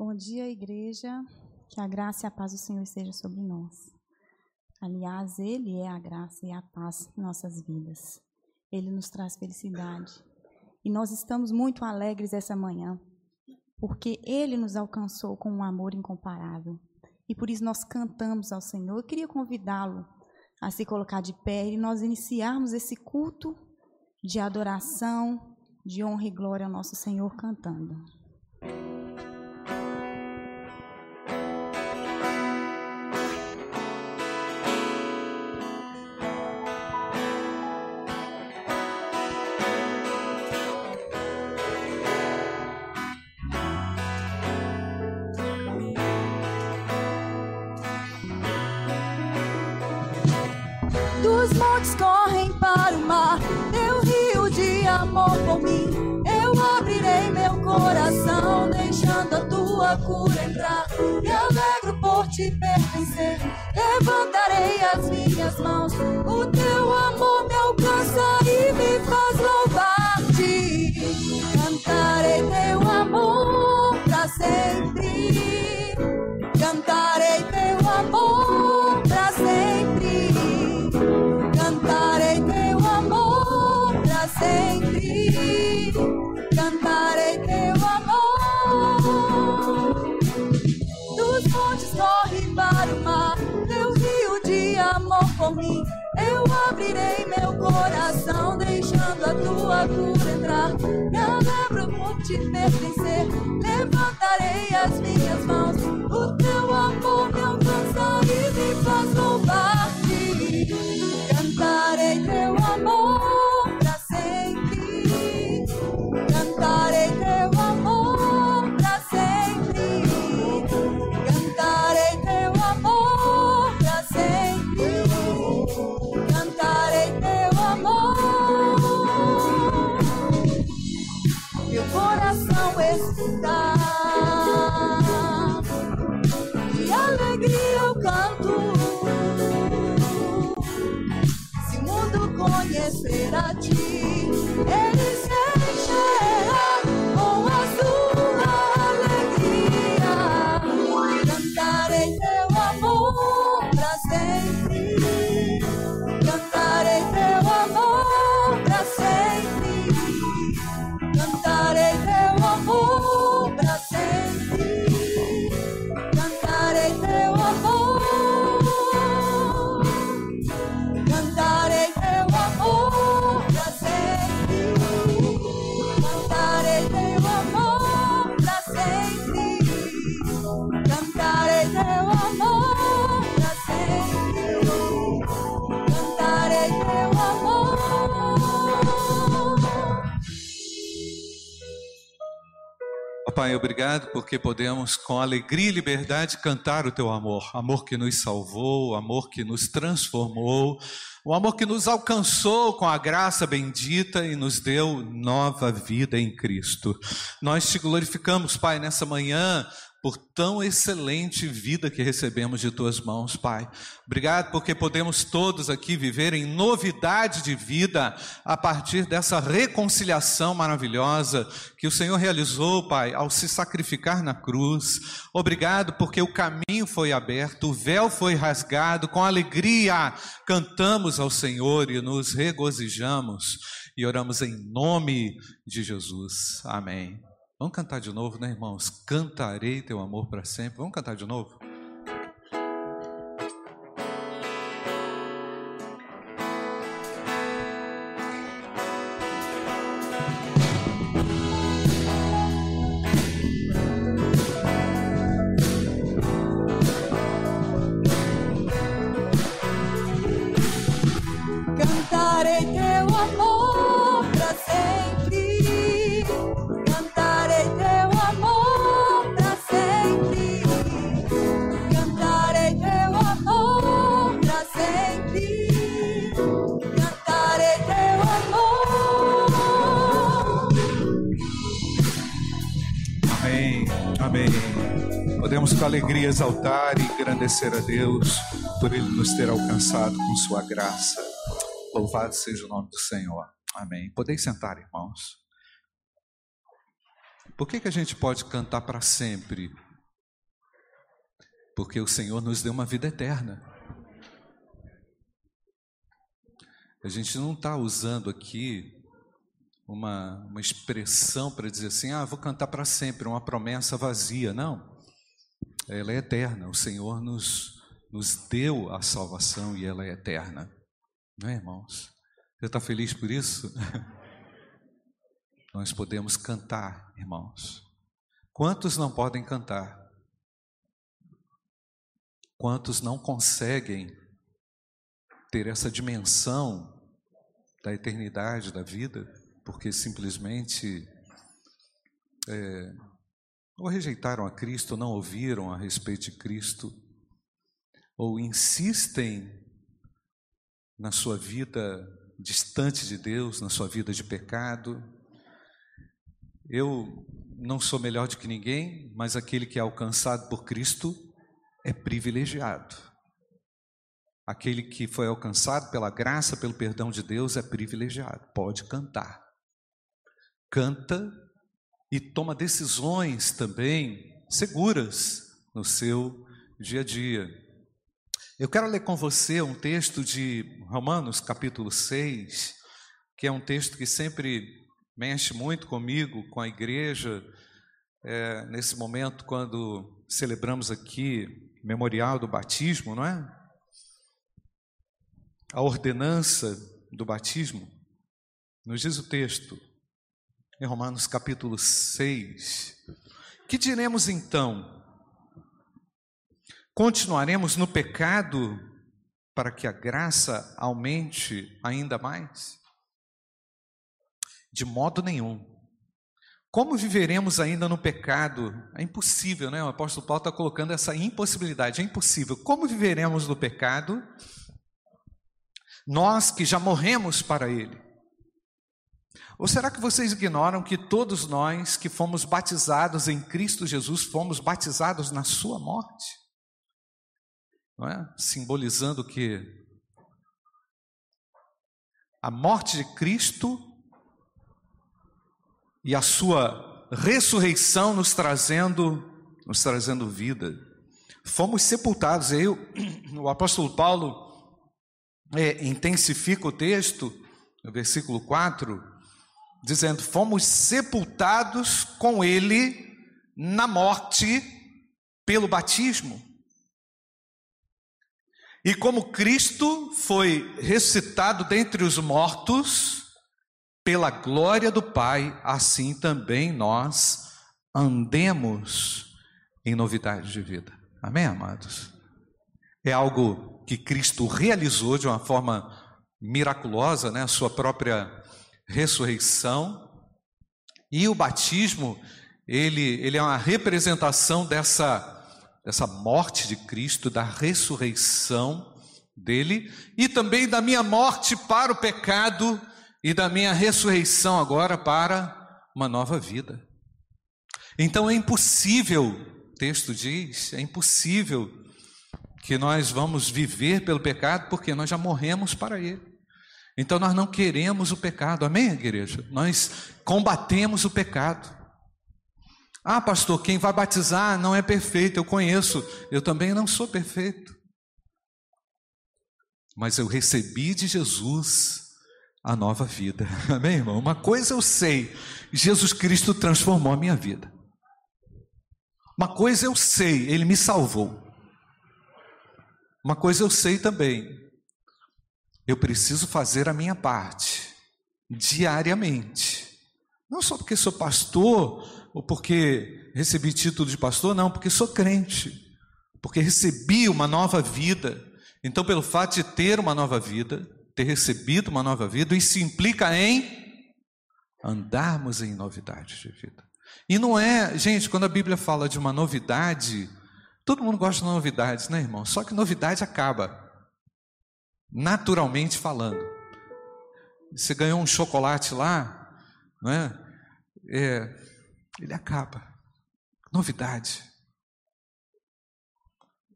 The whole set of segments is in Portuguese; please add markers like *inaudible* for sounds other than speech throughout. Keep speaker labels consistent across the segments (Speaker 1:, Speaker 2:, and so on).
Speaker 1: Bom dia, igreja. Que a graça e a paz do Senhor esteja sobre nós. Aliás, Ele é a graça e a paz em nossas vidas. Ele nos traz felicidade. E nós estamos muito alegres essa manhã, porque Ele nos alcançou com um amor incomparável. E por isso nós cantamos ao Senhor. Eu queria convidá-lo a se colocar de pé e nós iniciarmos esse culto de adoração, de honra e glória ao nosso Senhor cantando.
Speaker 2: Cura entrar. Me alegro por te pertencer, levantarei as minhas mãos. O teu amor mim. Eu abrirei meu coração, deixando a tua cura entrar. Me alegro por te pertencer, levantarei as minhas mãos. O teu amor me alcança e me faz louvar-te.
Speaker 3: Obrigado porque podemos, com alegria e liberdade, cantar o teu amor. Amor que nos salvou, amor que nos transformou, o amor que nos alcançou com a graça bendita e nos deu nova vida em Cristo. Nós te glorificamos, Pai, nessa manhã. Por tão excelente vida que recebemos de tuas mãos, Pai. Obrigado porque podemos todos aqui viver em novidade de vida a partir dessa reconciliação maravilhosa que o Senhor realizou, Pai, ao se sacrificar na cruz. Obrigado porque o caminho foi aberto, o véu foi rasgado, com alegria cantamos ao Senhor e nos regozijamos e oramos em nome de Jesus. Amém. Vamos cantar de novo, né, irmãos? Cantarei teu amor para sempre. Vamos cantar de novo? Alegria exaltar e engrandecer a Deus por Ele nos ter alcançado com Sua graça. Louvado seja o nome do Senhor. Amém. Podeis sentar, irmãos. Por que, que a gente pode cantar para sempre Porque o Senhor nos deu uma vida eterna. A gente não está usando aqui uma, uma expressão para dizer assim, ah, vou cantar para sempre, uma promessa vazia. Não. Ela é eterna. O Senhor nos, nos deu a salvação e ela é eterna. Não é, irmãos? Você está feliz por isso? *laughs* Nós podemos cantar, irmãos. Quantos não podem cantar? Quantos não conseguem ter essa dimensão da eternidade, da vida, porque simplesmente é, ou rejeitaram a Cristo, não ouviram a respeito de Cristo, ou insistem na sua vida distante de Deus, na sua vida de pecado. Eu não sou melhor do que ninguém, mas aquele que é alcançado por Cristo é privilegiado. Aquele que foi alcançado pela graça, pelo perdão de Deus é privilegiado, pode cantar. Canta e toma decisões também seguras no seu dia a dia. Eu quero ler com você um texto de Romanos, capítulo 6, que é um texto que sempre mexe muito comigo, com a igreja, é, nesse momento quando celebramos aqui memorial do batismo, não é? A ordenança do batismo, nos diz o texto, em Romanos capítulo 6. Que diremos então? Continuaremos no pecado para que a graça aumente ainda mais? De modo nenhum. Como viveremos ainda no pecado? É impossível, né? O apóstolo Paulo está colocando essa impossibilidade. É impossível. Como viveremos no pecado? Nós que já morremos para ele. Ou será que vocês ignoram que todos nós que fomos batizados em Cristo Jesus fomos batizados na sua morte? Não é? Simbolizando que a morte de Cristo e a sua ressurreição nos trazendo, nos trazendo vida. Fomos sepultados. Aí o apóstolo Paulo é, intensifica o texto, no versículo 4, dizendo: Fomos sepultados com ele na morte pelo batismo. E como Cristo foi ressuscitado dentre os mortos, pela glória do Pai, assim também nós andemos em novidade de vida. Amém, amados? É algo que Cristo realizou de uma forma miraculosa, né? A sua própria ressurreição. E o batismo, ele, ele é uma representação dessa, dessa morte de Cristo, da ressurreição dele e também da minha morte para o pecado e da minha ressurreição agora para uma nova vida. Então é impossível, o texto diz, é impossível que nós vamos viver pelo pecado porque nós já morremos para ele. Então nós não queremos o pecado, amém, igreja? Nós combatemos o pecado. Ah, pastor, quem vai batizar não é perfeito, eu conheço, eu também não sou perfeito. Mas eu recebi de Jesus a nova vida. *laughs* Amém, irmão? Uma coisa eu sei: Jesus Cristo transformou a minha vida. Uma coisa eu sei, Ele me salvou. Uma coisa eu sei também: eu preciso fazer a minha parte, diariamente. Não só porque sou pastor, ou porque recebi título de pastor, não, porque sou crente, porque recebi uma nova vida. Então, pelo fato de ter uma nova vida, ter recebido uma nova vida, isso implica em andarmos em novidade de vida. E não é, gente, quando a Bíblia fala de uma novidade, todo mundo gosta de novidades, né, irmão? Só que novidade acaba, naturalmente falando. Você ganhou um chocolate lá, não é? é ele acaba. Novidade.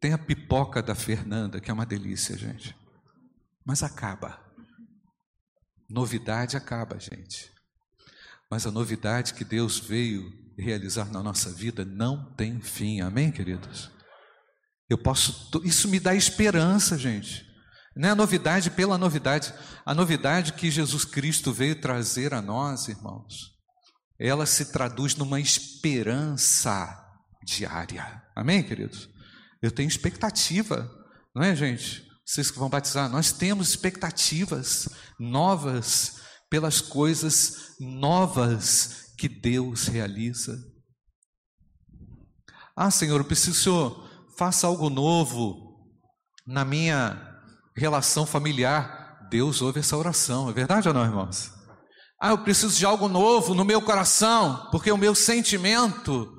Speaker 3: Tem a pipoca da Fernanda, que é uma delícia, gente mas acaba. Novidade acaba, gente. Mas a novidade que Deus veio realizar na nossa vida não tem fim. Amém, queridos? Eu posso, isso me dá esperança, gente. Não é a novidade pela novidade. A novidade que Jesus Cristo veio trazer a nós, irmãos, ela se traduz numa esperança diária. Amém, queridos? Eu tenho expectativa, não é, gente? Vocês que vão batizar, nós temos expectativas novas pelas coisas novas que Deus realiza. Ah, Senhor, eu preciso que o Senhor faça algo novo na minha relação familiar. Deus ouve essa oração, é verdade ou não, irmãos? Ah, eu preciso de algo novo no meu coração, porque o meu sentimento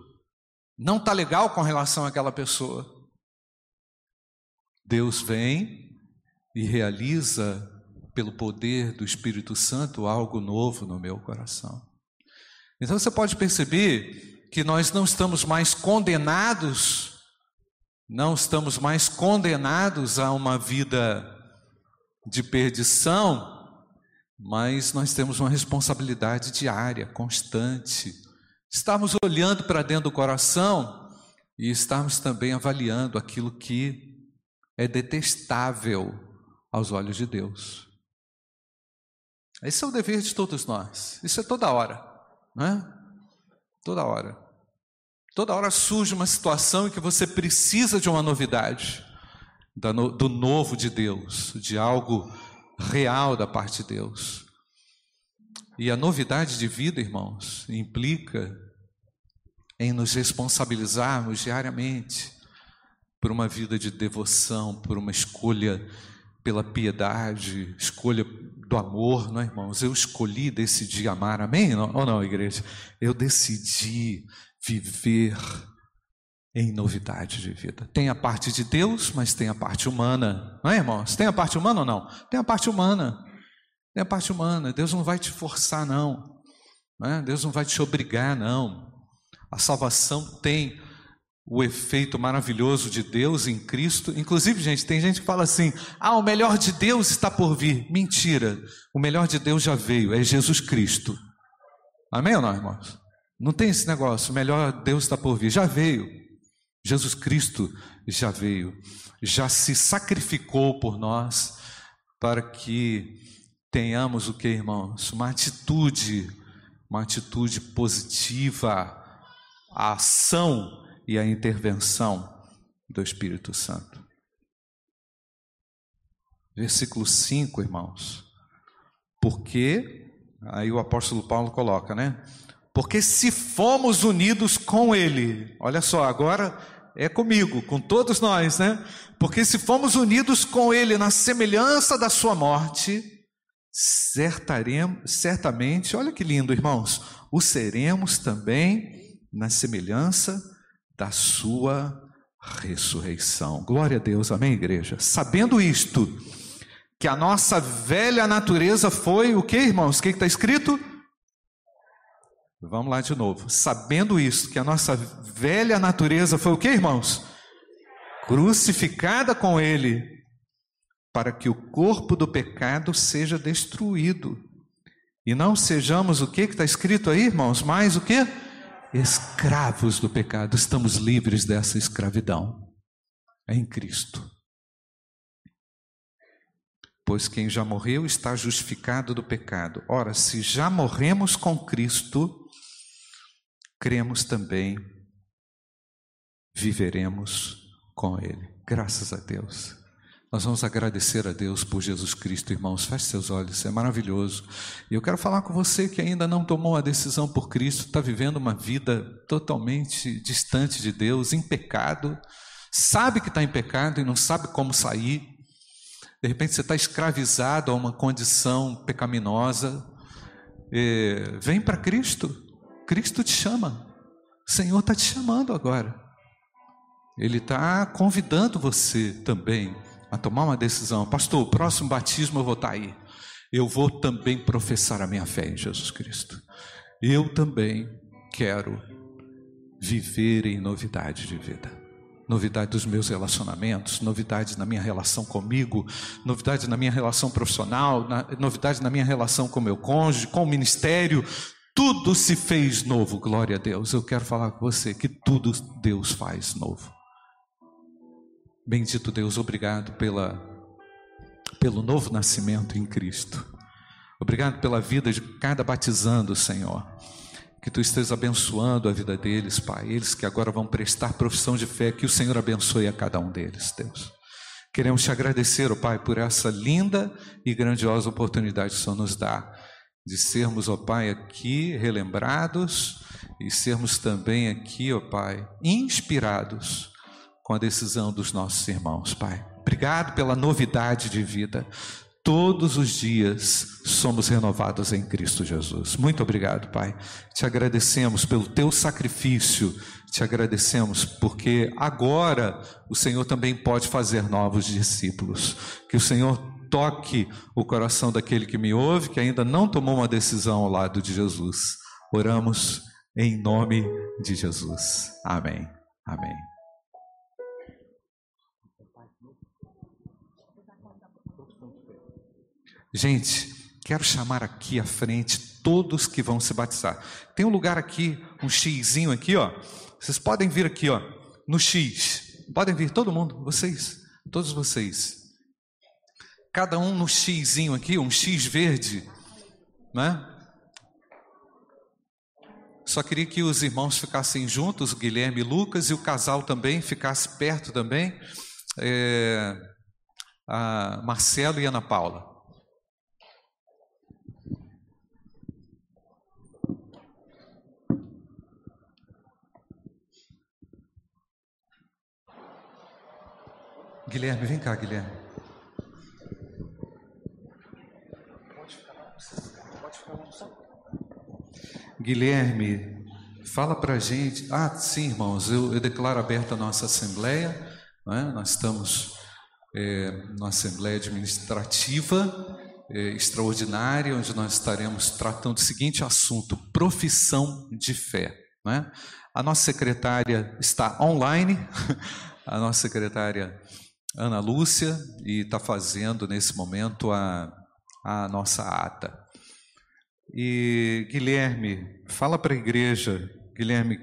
Speaker 3: não está legal com relação àquela pessoa. Deus vem e realiza, pelo poder do Espírito Santo, algo novo no meu coração. Então você pode perceber que nós não estamos mais condenados não estamos mais condenados a uma vida de perdição, mas nós temos uma responsabilidade diária, constante. Estamos olhando para dentro do coração e estamos também avaliando aquilo que é detestável aos olhos de Deus. Esse é o dever de todos nós. Isso é toda hora, não é? Toda hora. Toda hora surge uma situação em que você precisa de uma novidade, do novo de Deus, de algo real da parte de Deus. E a novidade de vida, irmãos, implica em nos responsabilizarmos diariamente por uma vida de devoção, por uma escolha pela piedade, escolha do amor, não é, irmãos? Eu escolhi, decidi amar, amém? Ou não, igreja? Eu decidi viver em novidade de vida. Tem a parte de Deus, mas tem a parte humana. Não é, irmãos? Tem a parte humana ou não? Tem a parte humana. Tem a parte humana. Deus não vai te forçar, não. não é? Deus não vai te obrigar, não. A salvação tem o efeito maravilhoso de Deus em Cristo. Inclusive, gente, tem gente que fala assim: ah, o melhor de Deus está por vir. Mentira. O melhor de Deus já veio, é Jesus Cristo. Amém ou não, irmãos? Não tem esse negócio, melhor Deus está por vir. Já veio. Jesus Cristo já veio. Já se sacrificou por nós para que tenhamos o que, irmãos? Uma atitude, uma atitude positiva, a ação e a intervenção do Espírito Santo. Versículo 5, irmãos. Porque, aí o apóstolo Paulo coloca, né? Porque se fomos unidos com Ele, olha só, agora é comigo, com todos nós, né? Porque se fomos unidos com Ele na semelhança da Sua morte, certamente, olha que lindo, irmãos, o seremos também na semelhança da Sua ressurreição. Glória a Deus, amém, igreja? Sabendo isto, que a nossa velha natureza foi o que, irmãos? O que está escrito? Vamos lá de novo. Sabendo isso, que a nossa velha natureza foi o que, irmãos? Crucificada com Ele, para que o corpo do pecado seja destruído. E não sejamos o que está escrito aí, irmãos? Mais o que? Escravos do pecado. Estamos livres dessa escravidão. É em Cristo. Pois quem já morreu está justificado do pecado. Ora, se já morremos com Cristo, cremos também, viveremos com Ele. Graças a Deus. Nós vamos agradecer a Deus por Jesus Cristo, irmãos. Feche seus olhos, é maravilhoso. E eu quero falar com você que ainda não tomou a decisão por Cristo, está vivendo uma vida totalmente distante de Deus, em pecado, sabe que está em pecado e não sabe como sair. De repente você está escravizado a uma condição pecaminosa. É, vem para Cristo. Cristo te chama. O Senhor está te chamando agora. Ele está convidando você também a tomar uma decisão. Pastor, o próximo batismo eu vou estar tá aí. Eu vou também professar a minha fé em Jesus Cristo. Eu também quero viver em novidade de vida novidade dos meus relacionamentos, novidade na minha relação comigo, novidade na minha relação profissional, novidade na minha relação com meu cônjuge, com o ministério, tudo se fez novo, glória a Deus. Eu quero falar com você que tudo Deus faz novo. Bendito Deus, obrigado pela, pelo novo nascimento em Cristo. Obrigado pela vida de cada batizando, Senhor. Que tu estejas abençoando a vida deles, Pai. Eles que agora vão prestar profissão de fé, que o Senhor abençoe a cada um deles, Deus. Queremos te agradecer, ó Pai, por essa linda e grandiosa oportunidade que o Senhor nos dá de sermos, ó Pai, aqui relembrados e sermos também aqui, ó Pai, inspirados com a decisão dos nossos irmãos, Pai. Obrigado pela novidade de vida. Todos os dias somos renovados em Cristo Jesus. Muito obrigado, Pai. Te agradecemos pelo teu sacrifício te agradecemos porque agora o Senhor também pode fazer novos discípulos. Que o Senhor toque o coração daquele que me ouve, que ainda não tomou uma decisão ao lado de Jesus. Oramos em nome de Jesus. Amém. Amém. Gente, quero chamar aqui à frente todos que vão se batizar. Tem um lugar aqui, um xizinho aqui, ó. Vocês podem vir aqui, ó, no X. Podem vir todo mundo, vocês, todos vocês. Cada um no Xzinho aqui, um X verde, né? Só queria que os irmãos ficassem juntos, o Guilherme e Lucas, e o casal também ficasse perto também, é, a Marcelo e Ana Paula. Guilherme, vem cá, Guilherme. Guilherme, fala para a gente. Ah, sim, irmãos, eu, eu declaro aberta a nossa assembleia. É? Nós estamos é, numa assembleia administrativa é, extraordinária, onde nós estaremos tratando o seguinte assunto: profissão de fé. É? A nossa secretária está online, *laughs* a nossa secretária Ana Lúcia e está fazendo nesse momento a, a nossa ata. E Guilherme, fala para a igreja, Guilherme,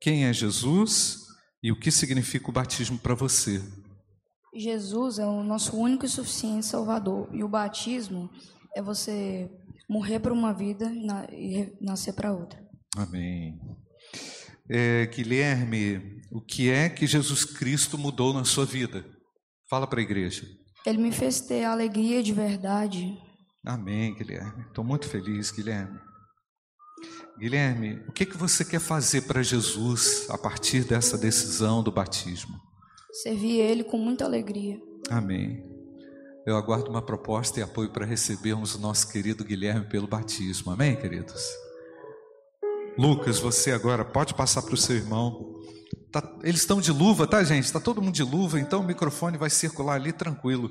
Speaker 3: quem é Jesus e o que significa o batismo para você?
Speaker 4: Jesus é o nosso único e suficiente Salvador e o batismo é você morrer para uma vida e nascer para outra.
Speaker 3: Amém. É, Guilherme, o que é que Jesus Cristo mudou na sua vida? Fala para a igreja.
Speaker 4: Ele me fez ter alegria de verdade.
Speaker 3: Amém, Guilherme. Estou muito feliz, Guilherme. Guilherme, o que, que você quer fazer para Jesus a partir dessa decisão do batismo?
Speaker 4: Servir Ele com muita alegria.
Speaker 3: Amém. Eu aguardo uma proposta e apoio para recebermos o nosso querido Guilherme pelo batismo. Amém, queridos? Lucas, você agora pode passar para o seu irmão Tá, eles estão de luva, tá, gente? Está todo mundo de luva, então o microfone vai circular ali tranquilo.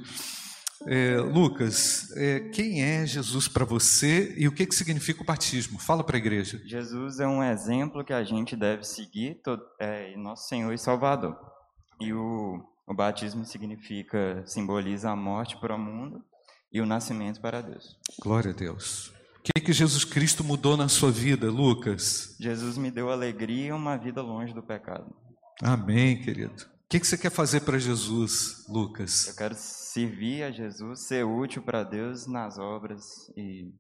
Speaker 3: É, Lucas, é, quem é Jesus para você e o que, que significa o batismo? Fala para a igreja.
Speaker 5: Jesus é um exemplo que a gente deve seguir, todo, é, nosso Senhor e Salvador. E o, o batismo significa, simboliza a morte para o mundo e o nascimento para Deus.
Speaker 3: Glória a Deus. O que, que Jesus Cristo mudou na sua vida, Lucas?
Speaker 5: Jesus me deu alegria e uma vida longe do pecado.
Speaker 3: Amém, querido. O que, que você quer fazer para Jesus, Lucas?
Speaker 5: Eu quero servir a Jesus, ser útil para Deus nas obras e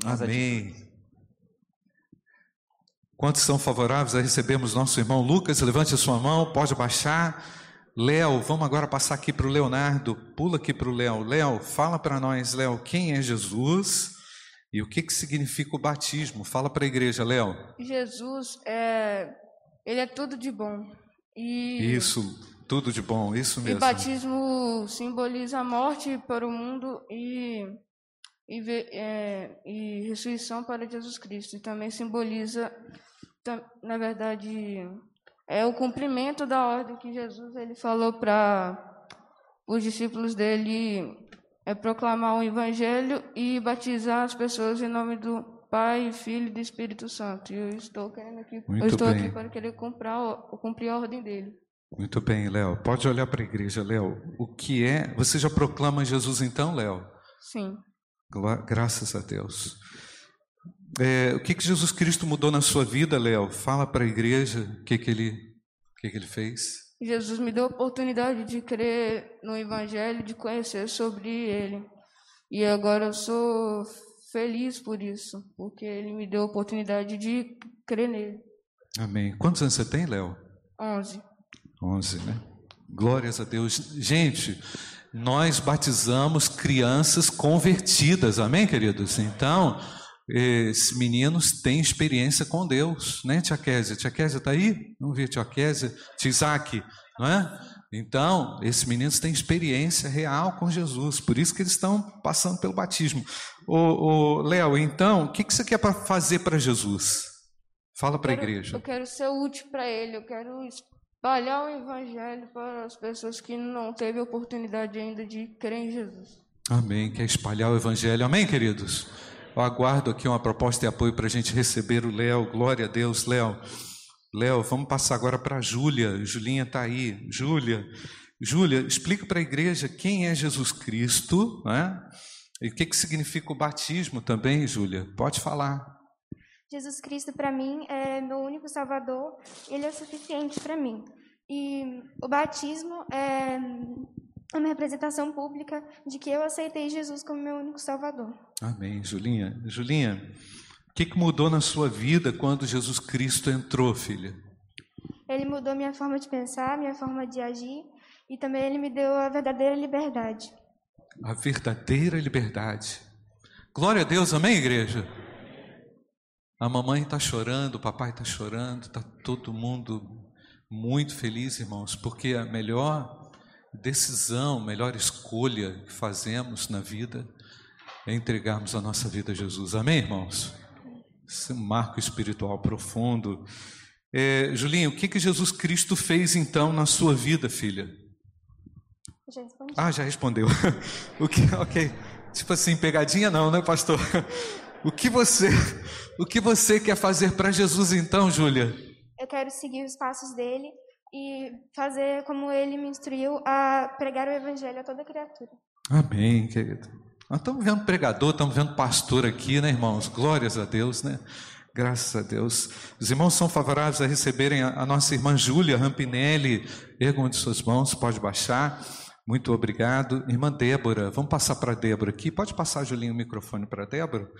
Speaker 5: nas
Speaker 3: Amém. Atitudes. Quantos são favoráveis a recebermos nosso irmão Lucas? Levante a sua mão, pode baixar. Léo, vamos agora passar aqui para o Leonardo. Pula aqui para o Léo. Léo, fala para nós, Léo, quem é Jesus e o que, que significa o batismo? Fala para a igreja, Léo.
Speaker 6: Jesus é ele é tudo de bom.
Speaker 3: E isso, tudo de bom, isso mesmo.
Speaker 6: E batismo simboliza a morte para o mundo e, e, é, e ressurreição para Jesus Cristo. E também simboliza, na verdade, é o cumprimento da ordem que Jesus ele falou para os discípulos dele é proclamar o evangelho e batizar as pessoas em nome do Pai, Filho e do Espírito Santo. E eu estou querendo aqui, Muito eu estou bem. aqui para querer cumprir, cumprir a ordem dele.
Speaker 3: Muito bem, Léo. Pode olhar para a igreja, Léo. O que é? Você já proclama Jesus então, Léo?
Speaker 6: Sim.
Speaker 3: Graças a Deus. É, o que, que Jesus Cristo mudou na sua vida, Léo? Fala para a igreja o que, que, ele, o que, que ele fez.
Speaker 6: Jesus me deu a oportunidade de crer no Evangelho, de conhecer sobre ele. E agora eu sou feliz por isso, porque ele me deu a oportunidade de crer nele.
Speaker 3: Amém. Quantos anos você tem, Léo?
Speaker 6: 11.
Speaker 3: 11, né? Glórias a Deus. Gente, nós batizamos crianças convertidas, amém, queridos? Então, esses meninos têm experiência com Deus, né, Tia Kézia? Tia Kézia está aí? Vamos ver, Tia Kézia, Tia Isaac, não é? Então, esses meninos têm experiência real com Jesus, por isso que eles estão passando pelo batismo. Ô, ô Léo, então, o que, que você quer pra fazer para Jesus? Fala para a igreja.
Speaker 6: Eu quero ser útil para ele, eu quero espalhar o evangelho para as pessoas que não teve oportunidade ainda de crer em Jesus.
Speaker 3: Amém. Quer espalhar o evangelho? Amém, queridos? Eu aguardo aqui uma proposta de apoio para a gente receber o Léo. Glória a Deus, Léo. Léo, vamos passar agora para a Júlia. Julinha está aí. Júlia, Júlia, explica para a igreja quem é Jesus Cristo, né? E o que, que significa o batismo também, Júlia? Pode falar.
Speaker 7: Jesus Cristo para mim é meu único Salvador. Ele é suficiente para mim. E o batismo é uma representação pública de que eu aceitei Jesus como meu único Salvador.
Speaker 3: Amém, Julinha. Julinha, o que, que mudou na sua vida quando Jesus Cristo entrou, filha?
Speaker 7: Ele mudou minha forma de pensar, minha forma de agir e também ele me deu a verdadeira liberdade.
Speaker 3: A verdadeira liberdade. Glória a Deus, amém, igreja? A mamãe está chorando, o papai está chorando, está todo mundo muito feliz, irmãos, porque a melhor decisão, melhor escolha que fazemos na vida é entregarmos a nossa vida a Jesus. Amém, irmãos? Esse marco espiritual profundo. É, Julinho, o que, que Jesus Cristo fez então na sua vida, filha?
Speaker 7: Já respondi.
Speaker 3: Ah, já respondeu. *laughs* o que, ok. Tipo assim, pegadinha não, né, pastor? *laughs* O que você, o que você quer fazer para Jesus então, Júlia?
Speaker 7: Eu quero seguir os passos dele e fazer como ele me instruiu a pregar o evangelho a toda criatura.
Speaker 3: Amém, querido. Nós estamos vendo pregador, estamos vendo pastor aqui, né, irmãos? Glórias a Deus, né? Graças a Deus. Os irmãos são favoráveis a receberem a, nossa irmã Júlia Rampinelli. Ergam de suas mãos, pode baixar. Muito obrigado. Irmã Débora, vamos passar para Débora aqui. Pode passar, Julinho, o microfone para Débora?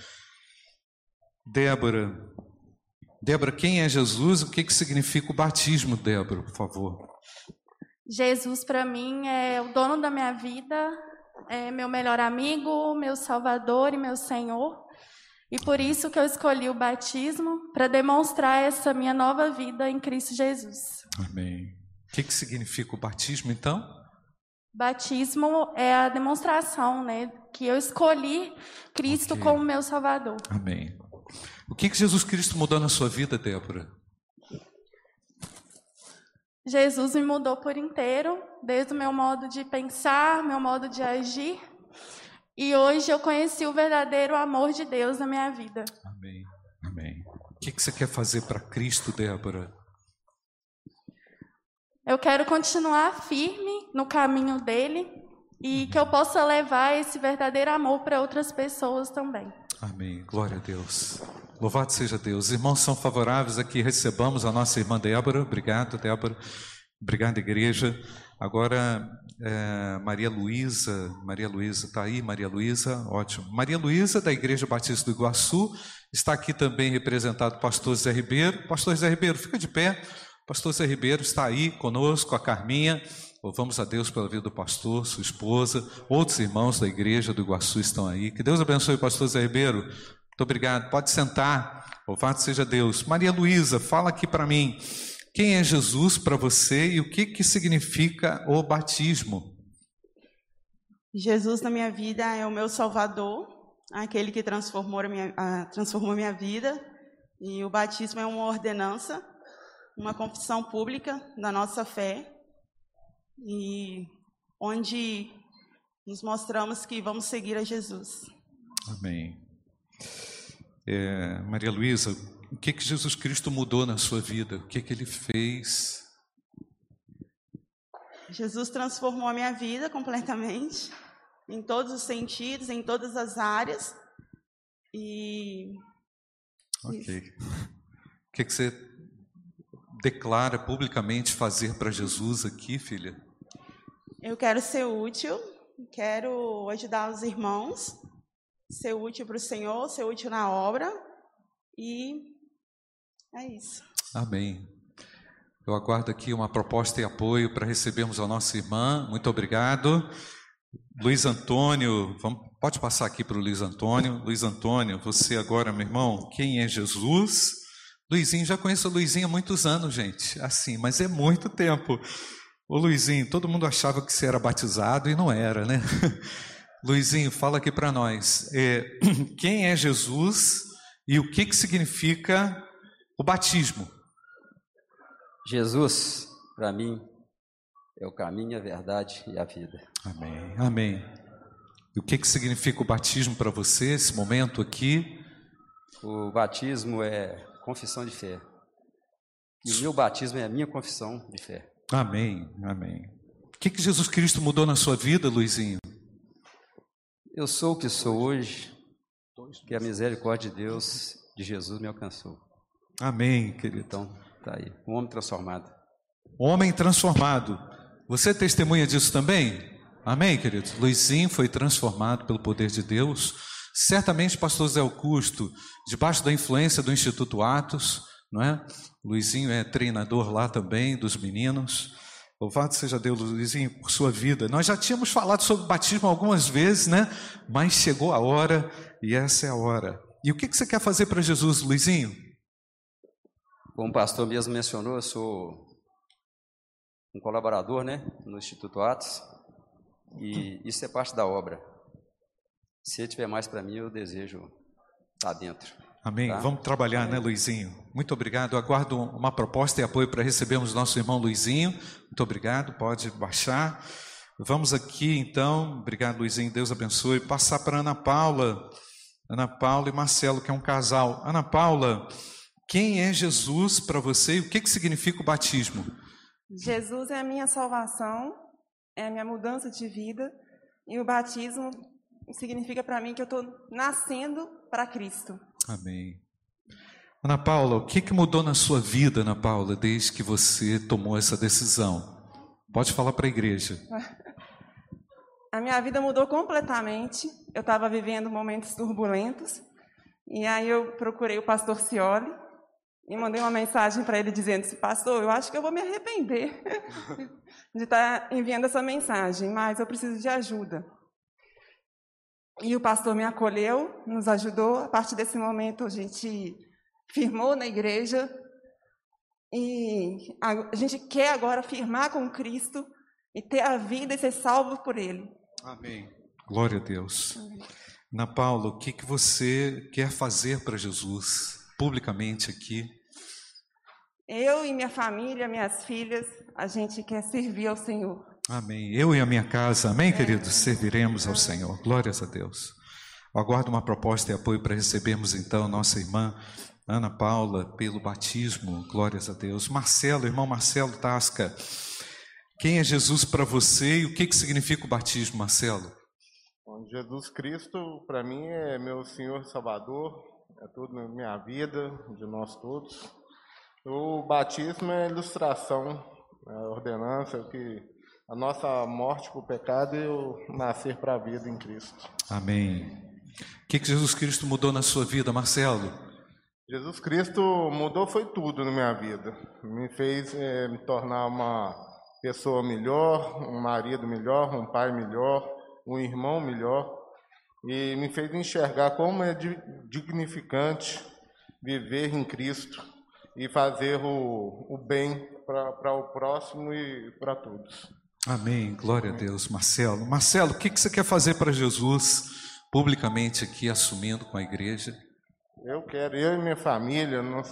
Speaker 3: Débora. Débora, quem é Jesus? O que, que significa o batismo, Débora, por favor?
Speaker 8: Jesus, para mim, é o dono da minha vida, é meu melhor amigo, meu salvador e meu senhor. E por isso que eu escolhi o batismo, para demonstrar essa minha nova vida em Cristo Jesus.
Speaker 3: Amém. O que, que significa o batismo, então?
Speaker 8: Batismo é a demonstração, né, que eu escolhi Cristo
Speaker 3: Ok.
Speaker 8: como meu salvador.
Speaker 3: Amém. O que, que Jesus Cristo mudou na sua vida, Débora?
Speaker 8: Jesus me mudou por inteiro, desde o meu modo de pensar, meu modo de agir. E hoje eu conheci o verdadeiro amor de Deus na minha vida.
Speaker 3: Amém. Amém. O que, que você quer fazer para Cristo, Débora?
Speaker 8: Eu quero continuar firme no caminho dele e que eu possa levar esse verdadeiro amor para outras pessoas também.
Speaker 3: Amém. Glória a Deus. Louvado seja Deus. Os irmãos são favoráveis a que recebamos a nossa irmã Débora. Obrigado, Débora. Obrigado, igreja. Agora, é, Maria Luísa. Maria Luísa está aí? Maria Luísa, ótimo. Maria Luísa, da Igreja Batista do Iguaçu. Está aqui também representado o pastor Zé Ribeiro. Pastor Zé Ribeiro, fica de pé. Pastor Zé Ribeiro está aí conosco, a Carminha. Louvamos a Deus pela vida do pastor, sua esposa, outros irmãos da igreja do Iguaçu estão aí. Que Deus abençoe o pastor Zé Ribeiro. Muito obrigado. Pode sentar. Louvado seja Deus. Maria Luísa, fala aqui para mim. Quem é Jesus para você e o que, que significa o batismo?
Speaker 9: Jesus na minha vida é o meu Salvador, aquele que transformou a minha, transformou a minha vida. E o batismo é uma ordenança, uma confissão pública da nossa fé, e onde nos mostramos que vamos seguir a Jesus.
Speaker 3: Amém. É, Maria Luísa, o que, que Jesus Cristo mudou na sua vida? O que, que ele fez?
Speaker 9: Jesus transformou a minha vida completamente, em todos os sentidos, em todas as áreas. E
Speaker 3: Ok. O que, que você declara publicamente fazer para Jesus aqui, filha?
Speaker 9: Eu quero ser útil, quero ajudar os irmãos, ser útil para o Senhor, ser útil na obra e é isso.
Speaker 3: Amém. Eu aguardo aqui uma proposta e apoio para recebermos a nossa irmã. Muito obrigado. Luiz Antônio, vamos, pode passar aqui para o Luiz Antônio. Luiz Antônio, você agora, meu irmão, quem é Jesus? Luizinho, já conheço o Luizinho há muitos anos, gente. Assim, mas é muito tempo. Ô Luizinho, todo mundo achava que você era batizado e não era, né? *laughs* Luizinho, fala aqui para nós. É, *clears throat* quem é Jesus e o que, que significa o batismo?
Speaker 10: Jesus, para mim, é o caminho, a verdade e a vida.
Speaker 3: Amém. Amém. E o que, que significa o batismo para você, esse momento aqui?
Speaker 10: O batismo é confissão de fé. E o meu batismo é a minha confissão de fé.
Speaker 3: Amém. Amém. O que, que Jesus Cristo mudou na sua vida, Luizinho?
Speaker 10: Eu sou o que sou hoje, que a misericórdia de Deus, de Jesus, me alcançou.
Speaker 3: Amém, querido.
Speaker 10: Então, tá aí. Um homem transformado.
Speaker 3: Homem transformado. Você é testemunha disso também? Amém, queridos? Luizinho foi transformado pelo poder de Deus. Certamente, pastor Zé Augusto, debaixo da influência do Instituto Atos, não é? Luizinho é treinador lá também dos meninos. Louvado seja Deus, Luizinho, por sua vida. Nós já tínhamos falado sobre batismo algumas vezes, né? Mas chegou a hora e essa é a hora. E o que você quer fazer para Jesus, Luizinho?
Speaker 10: Como o pastor mesmo mencionou, eu sou um colaborador né, no Instituto Atos e isso é parte da obra. Se tiver mais para mim, eu desejo estar dentro.
Speaker 3: Amém.
Speaker 10: Tá?
Speaker 3: Vamos trabalhar, né, Luizinho? Muito obrigado. Aguardo uma proposta e apoio para recebermos nosso irmão Luizinho. Muito obrigado. Pode baixar. Vamos aqui, então. Obrigado, Luizinho. Deus abençoe. Passar para Ana Paula. Ana Paula e Marcelo, que é um casal. Ana Paula, quem é Jesus para você e o que, que significa o batismo?
Speaker 11: Jesus é a minha salvação, é a minha mudança de vida. E o batismo significa para mim que eu estou nascendo para Cristo.
Speaker 3: Amém. Ana Paula, o que, que mudou na sua vida, Ana Paula, desde que você tomou essa decisão? Pode falar para a igreja. *laughs*
Speaker 11: A minha vida mudou completamente. Eu estava vivendo momentos turbulentos. E aí eu procurei o pastor Cioli e mandei uma mensagem para ele dizendo assim, pastor, eu acho que eu vou me arrepender *laughs* de estar tá enviando essa mensagem, mas eu preciso de ajuda. E o pastor me acolheu, nos ajudou. A partir desse momento, a gente firmou na igreja. E a gente quer agora firmar com Cristo e ter a vida e ser salvo por Ele.
Speaker 3: Amém. Glória a Deus. Amém. Ana Paula, o que, que você quer fazer para Jesus publicamente aqui?
Speaker 11: Eu e minha família, minhas filhas, a gente quer servir ao Senhor.
Speaker 3: Amém. Eu e a minha casa, amém, queridos? Serviremos ao Senhor. Glórias a Deus. Eu aguardo uma proposta e apoio para recebermos então nossa irmã Ana Paula pelo batismo. Glórias a Deus. Marcelo, irmão Marcelo Tasca. Quem é Jesus para você e o que, que significa o batismo, Marcelo?
Speaker 12: Bom, Jesus Cristo, para mim, é meu Senhor Salvador, é tudo na minha vida, de nós todos. O batismo é ilustração, é a ordenança que a nossa morte para o pecado e o nascer para a vida em Cristo.
Speaker 3: Amém. O que, que Jesus Cristo mudou na sua vida, Marcelo?
Speaker 12: Jesus Cristo mudou foi tudo na minha vida. Me fez é, me tornar uma pessoa melhor, um marido melhor, um pai melhor, um irmão melhor. E me fez enxergar como é dignificante viver em Cristo e fazer o, o bem para o próximo e para todos.
Speaker 3: Amém. Glória a Deus. Marcelo. Marcelo, o que, que você quer fazer para Jesus publicamente aqui, assumindo com a igreja?
Speaker 12: Eu quero, eu e minha família, nós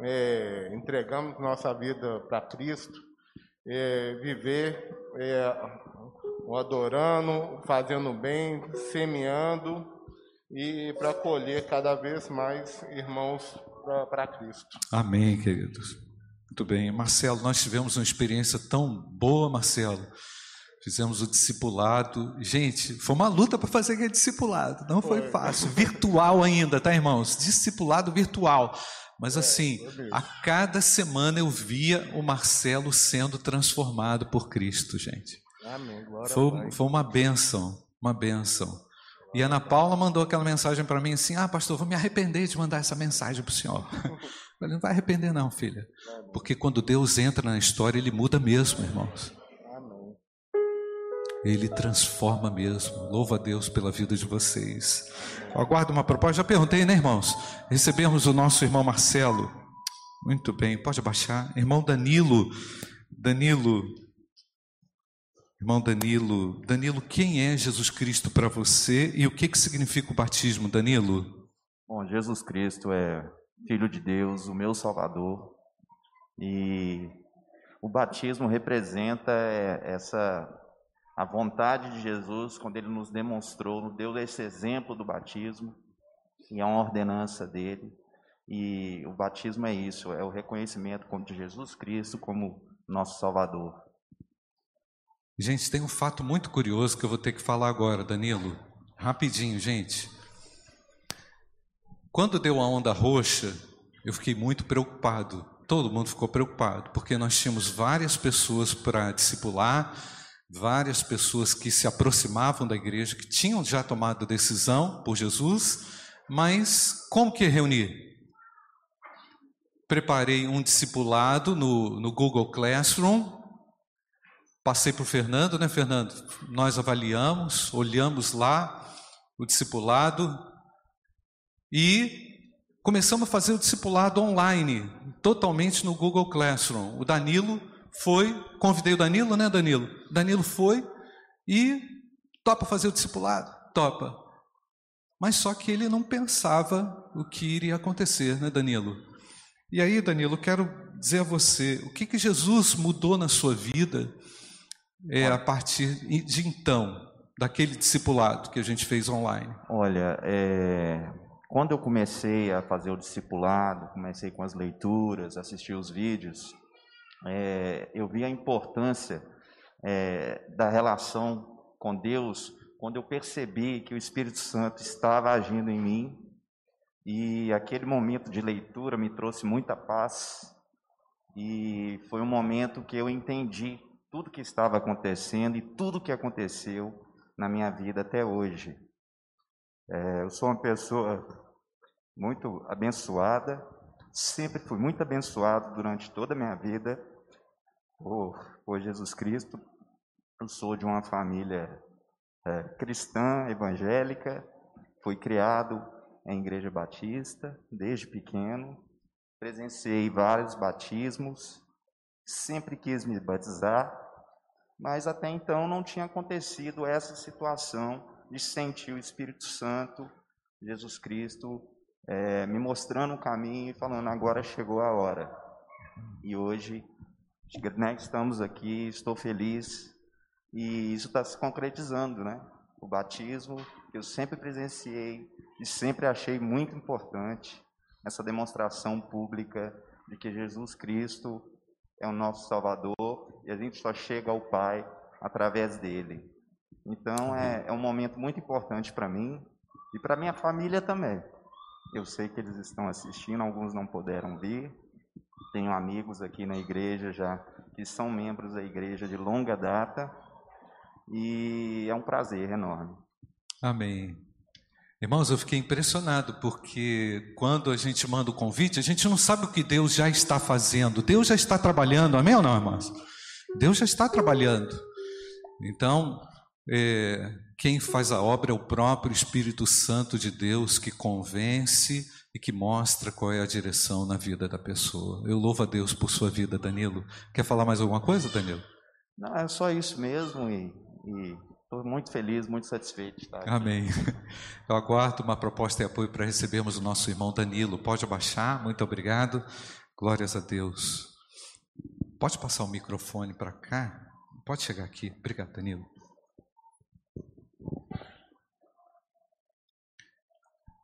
Speaker 12: é, entregamos nossa vida para Cristo, é, viver é, adorando, fazendo bem, semeando e para colher cada vez mais irmãos para Cristo.
Speaker 3: Amém, queridos. Muito bem. Marcelo, nós tivemos uma experiência tão boa, Marcelo. Fizemos o discipulado. Gente, foi uma luta para fazer aquele discipulado. Não foi, foi fácil. Virtual ainda, tá, irmãos? Discipulado virtual. Mas assim, a cada semana eu via o Marcelo sendo transformado por Cristo, gente.
Speaker 12: Amém. Glória
Speaker 3: Foi, foi uma bênção, uma bênção. E a Ana Paula mandou aquela mensagem para mim assim: Ah, pastor, vou me arrepender de mandar essa mensagem para o senhor. *laughs* Falei, não vai arrepender, não, filha. Porque quando Deus entra na história, ele muda mesmo, irmãos.
Speaker 12: Amém.
Speaker 3: Ele transforma mesmo. Louva a Deus pela vida de vocês. Eu aguardo uma proposta. Já perguntei, né, irmãos? Recebemos o nosso irmão Marcelo. Muito bem, pode abaixar. Irmão Danilo. Danilo. Irmão Danilo. Danilo, quem é Jesus Cristo para você e o que, que significa o batismo, Danilo?
Speaker 13: Bom, Jesus Cristo é Filho de Deus, o meu Salvador. E o batismo representa é, essa a vontade de Jesus quando ele nos demonstrou, nos deu esse exemplo do batismo, e é uma ordenança dele. E o batismo é isso, é o reconhecimento de Jesus Cristo como nosso Salvador.
Speaker 3: Gente, tem um fato muito curioso que eu vou ter que falar agora, Danilo. Rapidinho, gente. Quando deu a onda roxa, eu fiquei muito preocupado. Todo mundo ficou preocupado, porque nós tínhamos várias pessoas para discipular, várias pessoas que se aproximavam da igreja, que tinham já tomado a decisão por Jesus, mas como que reunir? Preparei um discipulado no, no Google Classroom, passei para o Fernando, né, Fernando? Nós avaliamos, olhamos lá o discipulado e começamos a fazer o discipulado online, totalmente no Google Classroom. O Danilo foi, convidei o Danilo, né, Danilo? Danilo foi e topa fazer o discipulado? Topa. Mas só que ele não pensava o que iria acontecer, né, Danilo? E aí, Danilo, quero dizer a você, o que, que Jesus mudou na sua vida é, a partir de então, daquele discipulado que a gente fez online?
Speaker 13: Olha, é, quando eu comecei a fazer o discipulado, comecei com as leituras, assistir os vídeos, é, eu vi a importância é, da relação com Deus quando eu percebi que o Espírito Santo estava agindo em mim e aquele momento de leitura me trouxe muita paz e foi um momento que eu entendi tudo que estava acontecendo e tudo que aconteceu na minha vida até hoje. É, eu sou uma pessoa muito abençoada, sempre fui muito abençoado durante toda a minha vida por, por Jesus Cristo. Eu sou de uma família é, cristã, evangélica, fui criado em igreja batista desde pequeno, presenciei vários batismos, sempre quis me batizar, mas até então não tinha acontecido essa situação de sentir o Espírito Santo, Jesus Cristo, é, me mostrando o caminho e falando: agora chegou a hora. E hoje né, estamos aqui, estou feliz e isso está se concretizando, né? O batismo que eu sempre presenciei e sempre achei muito importante essa demonstração pública de que Jesus Cristo é o nosso Salvador e a gente só chega ao Pai através dele. Então é, é um momento muito importante para mim e para minha família também. Eu sei que eles estão assistindo, alguns não puderam vir. Tenho amigos aqui na igreja já que são membros da igreja de longa data e é um prazer enorme.
Speaker 3: Amém. Irmãos, eu fiquei impressionado porque quando a gente manda o convite, a gente não sabe o que Deus já está fazendo. Deus já está trabalhando, amém ou não, irmãos? Deus já está trabalhando. Então, é, quem faz a obra é o próprio Espírito Santo de Deus que convence e que mostra qual é a direção na vida da pessoa. Eu louvo a Deus por sua vida, Danilo. Quer falar mais alguma coisa, Danilo?
Speaker 13: Não, é só isso mesmo e, e Estou muito feliz, muito satisfeito de estar aqui.
Speaker 3: Amém. *laughs* Eu aguardo uma proposta de apoio para recebermos o nosso irmão Danilo. Pode abaixar, muito obrigado. Glórias a Deus. Pode passar o microfone para cá? Pode chegar aqui. Obrigado, Danilo.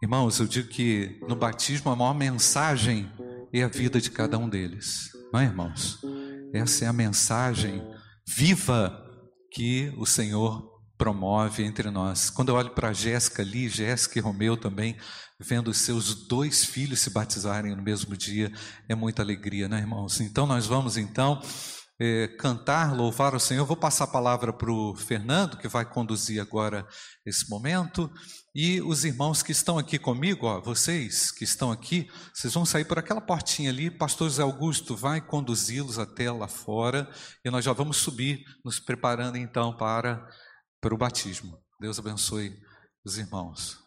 Speaker 3: Irmãos, eu digo que no batismo a maior mensagem é a vida de cada um deles. Não é, irmãos? Essa é a mensagem viva que o Senhor promove entre nós. Quando eu olho para Jéssica ali, Jéssica e Romeu também, vendo os seus dois filhos se batizarem no mesmo dia, é muita alegria, né, irmãos? Então nós vamos então é, cantar, louvar o Senhor. Eu vou passar a palavra para o Fernando, que vai conduzir agora esse momento. E os irmãos que estão aqui comigo, ó, vocês que estão aqui, vocês vão sair por aquela portinha ali. Pastor José Augusto vai conduzi-los até lá fora. E nós já vamos subir, nos preparando então para, para o batismo. Deus abençoe os irmãos.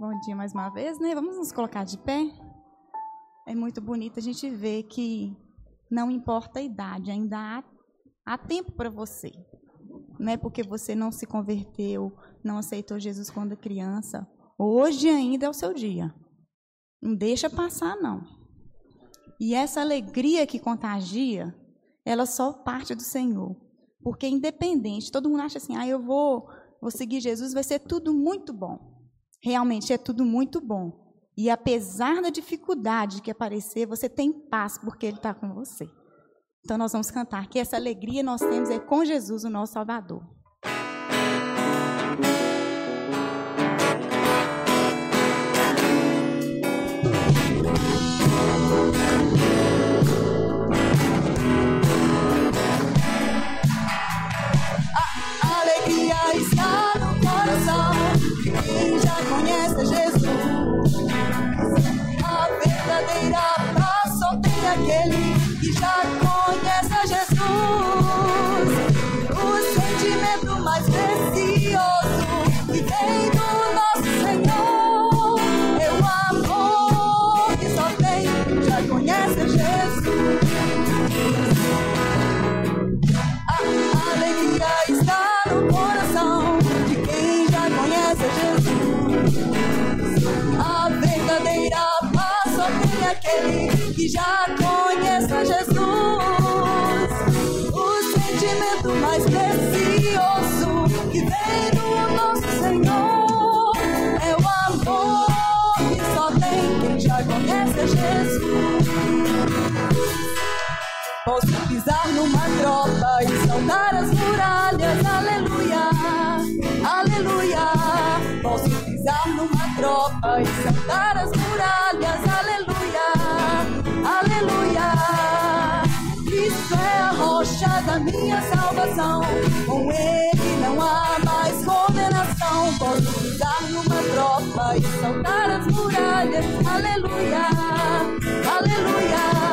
Speaker 1: Bom dia mais uma vez, né? Vamos nos colocar de pé. É muito bonito a gente ver que não importa a idade, ainda há, há tempo para você. Não é porque você não se converteu, não aceitou Jesus quando criança. Hoje ainda é o seu dia. Não deixa passar, não. E essa alegria que contagia, ela só parte do Senhor. Porque independente, todo mundo acha assim, ah, eu vou, vou seguir Jesus, vai ser tudo muito bom. Realmente é tudo muito bom. E apesar da dificuldade que aparecer, você tem paz porque Ele está com você. Então nós vamos cantar que essa alegria nós temos é com Jesus, o nosso Salvador.
Speaker 2: Numa tropa e saltar as muralhas, aleluia, aleluia. Posso pisar numa tropa e saltar as muralhas, aleluia, aleluia. Isso é a rocha da minha salvação, com ele não há mais condenação. Posso pisar numa tropa e saltar as muralhas, aleluia, aleluia.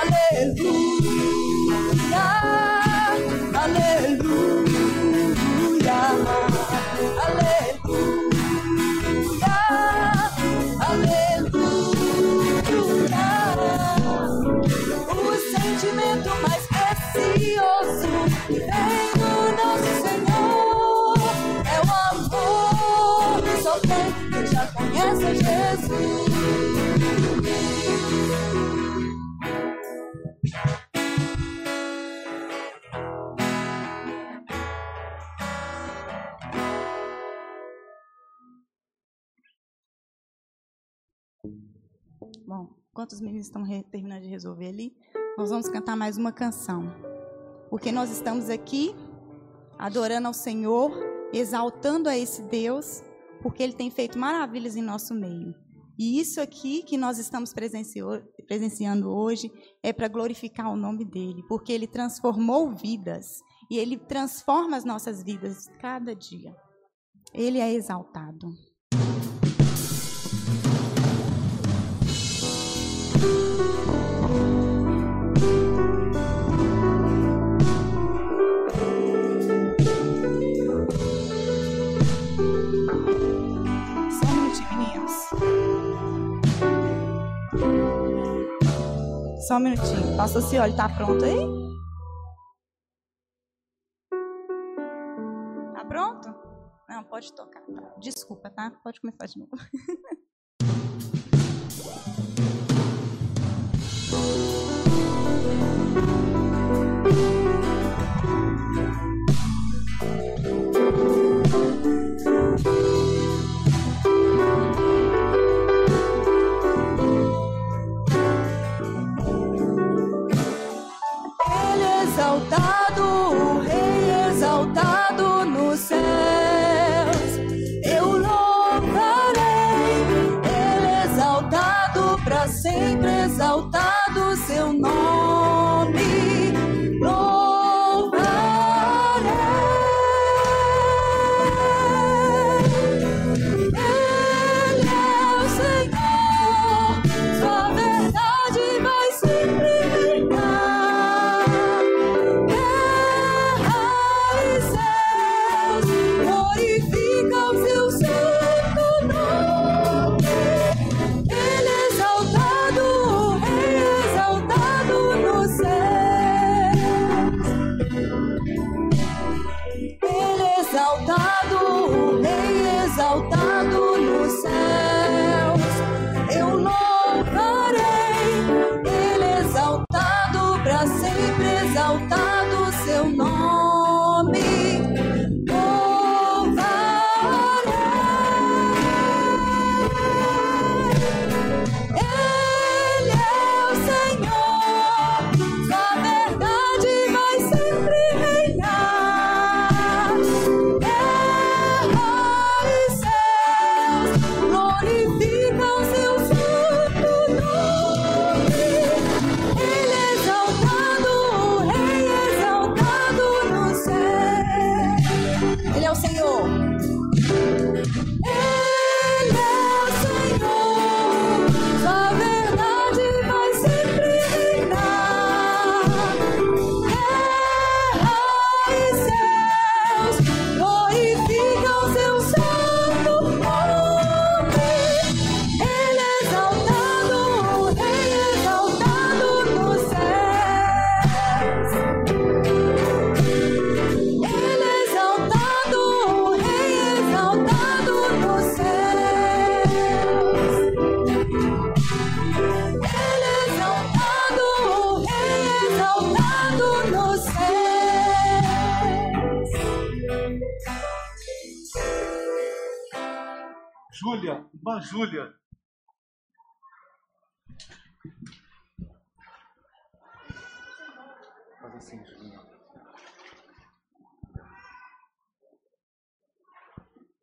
Speaker 2: Aleluia, quem já conhece a Jesus.
Speaker 1: Bom, enquanto os meninos estão terminando de resolver ali, nós vamos cantar mais uma canção. Porque nós estamos aqui adorando ao Senhor, exaltando a esse Deus, porque Ele tem feito maravilhas em nosso meio. E isso aqui que nós estamos presenciando hoje é para glorificar o nome dele, porque ele transformou vidas e ele transforma as nossas vidas cada dia. Ele é exaltado. Só um minutinho. Pastor Cioli, tá pronto aí? Tá pronto? Não, pode tocar. Desculpa, tá? Pode começar de novo. *laughs*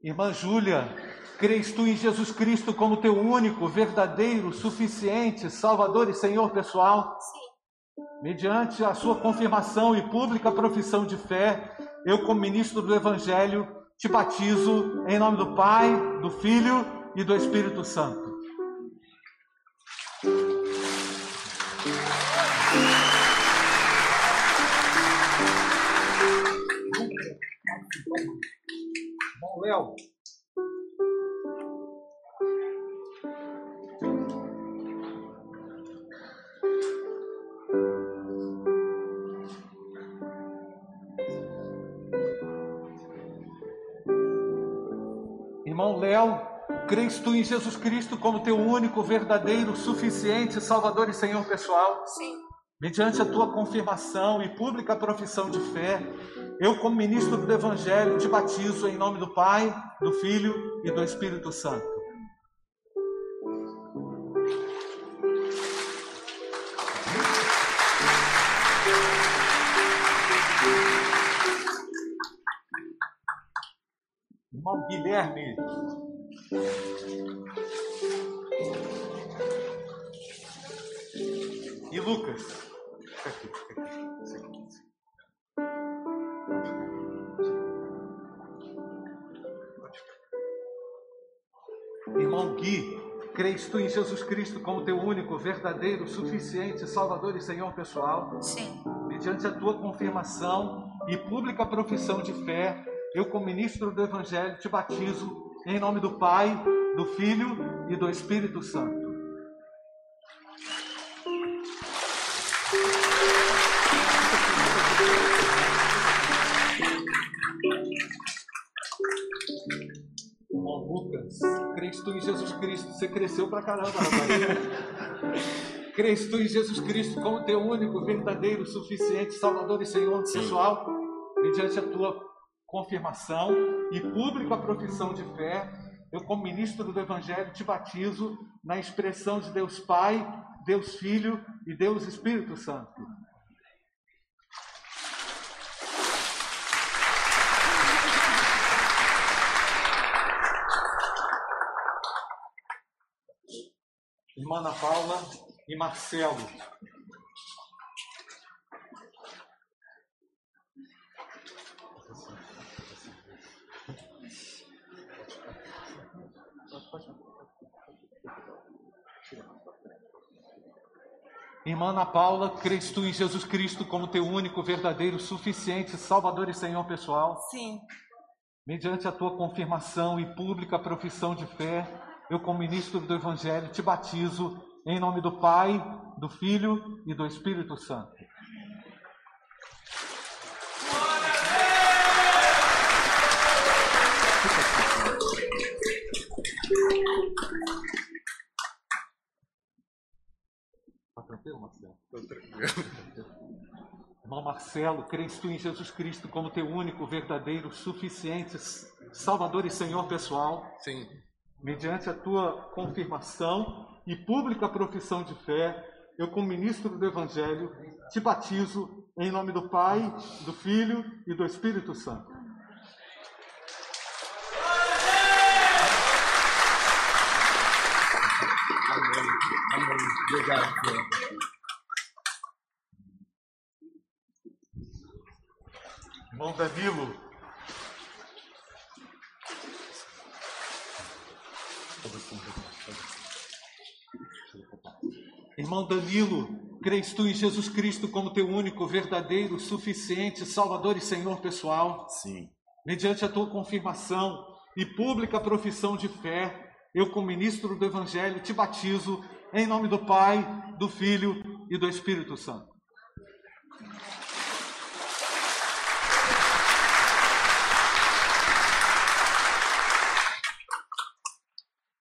Speaker 3: Irmã Júlia, crês tu em Jesus Cristo como teu único, verdadeiro, suficiente Salvador e Senhor pessoal? Sim. Mediante a sua confirmação e pública profissão de fé, eu, como ministro do Evangelho, te batizo em nome do Pai, do Filho e do Espírito Santo. Bom, Léo. Irmão Léo, crês tu em Jesus Cristo como teu único, verdadeiro, suficiente Salvador e Senhor pessoal?
Speaker 14: Sim.
Speaker 3: Mediante a tua confirmação e pública profissão de fé, eu, como ministro do Evangelho, te batizo em nome do Pai, do Filho e do Espírito Santo. Irmão Guilherme. E Lucas. Aqui, Irmão Gui, crês tu em Jesus Cristo como teu único, verdadeiro, suficiente Salvador e Senhor pessoal?
Speaker 14: Sim.
Speaker 3: Mediante a tua confirmação e pública profissão de fé, eu, como ministro do Evangelho, te batizo em nome do Pai, do Filho e do Espírito Santo. Lucas, crês tu em Jesus Cristo? Você cresceu pra caramba, rapaz. *laughs* crês tu em Jesus Cristo como teu único, verdadeiro, suficiente Salvador e Senhor pessoal? Mediante a tua confirmação e pública profissão de fé, eu, como ministro do Evangelho, te batizo na expressão de Deus Pai, Deus Filho e Deus Espírito Santo. Irmã Ana Paula e Marcelo. Irmã Ana Paula, crês tu em Jesus Cristo como teu único, verdadeiro, suficiente Salvador e Senhor pessoal?
Speaker 14: Sim.
Speaker 3: Mediante a tua confirmação e pública profissão de fé, eu, como ministro do Evangelho, te batizo em nome do Pai, do Filho e do Espírito Santo. Está tranquilo, Marcelo? Estou tranquilo. Irmão Marcelo, crês tu em Jesus Cristo como teu único, verdadeiro, suficiente Salvador e Senhor pessoal?
Speaker 12: Sim.
Speaker 3: Mediante a tua confirmação e pública profissão de fé, eu, como ministro do Evangelho, te batizo em nome do Pai, do Filho e do Espírito Santo.
Speaker 12: Amém. Amém. Obrigado, Senhor.
Speaker 3: Irmão Danilo. Irmão Danilo, crês tu em Jesus Cristo como teu único, verdadeiro, suficiente Salvador e Senhor pessoal?
Speaker 14: Sim.
Speaker 3: Mediante a tua confirmação e pública profissão de fé, eu, como ministro do Evangelho, te batizo em nome do Pai, do Filho e do Espírito Santo.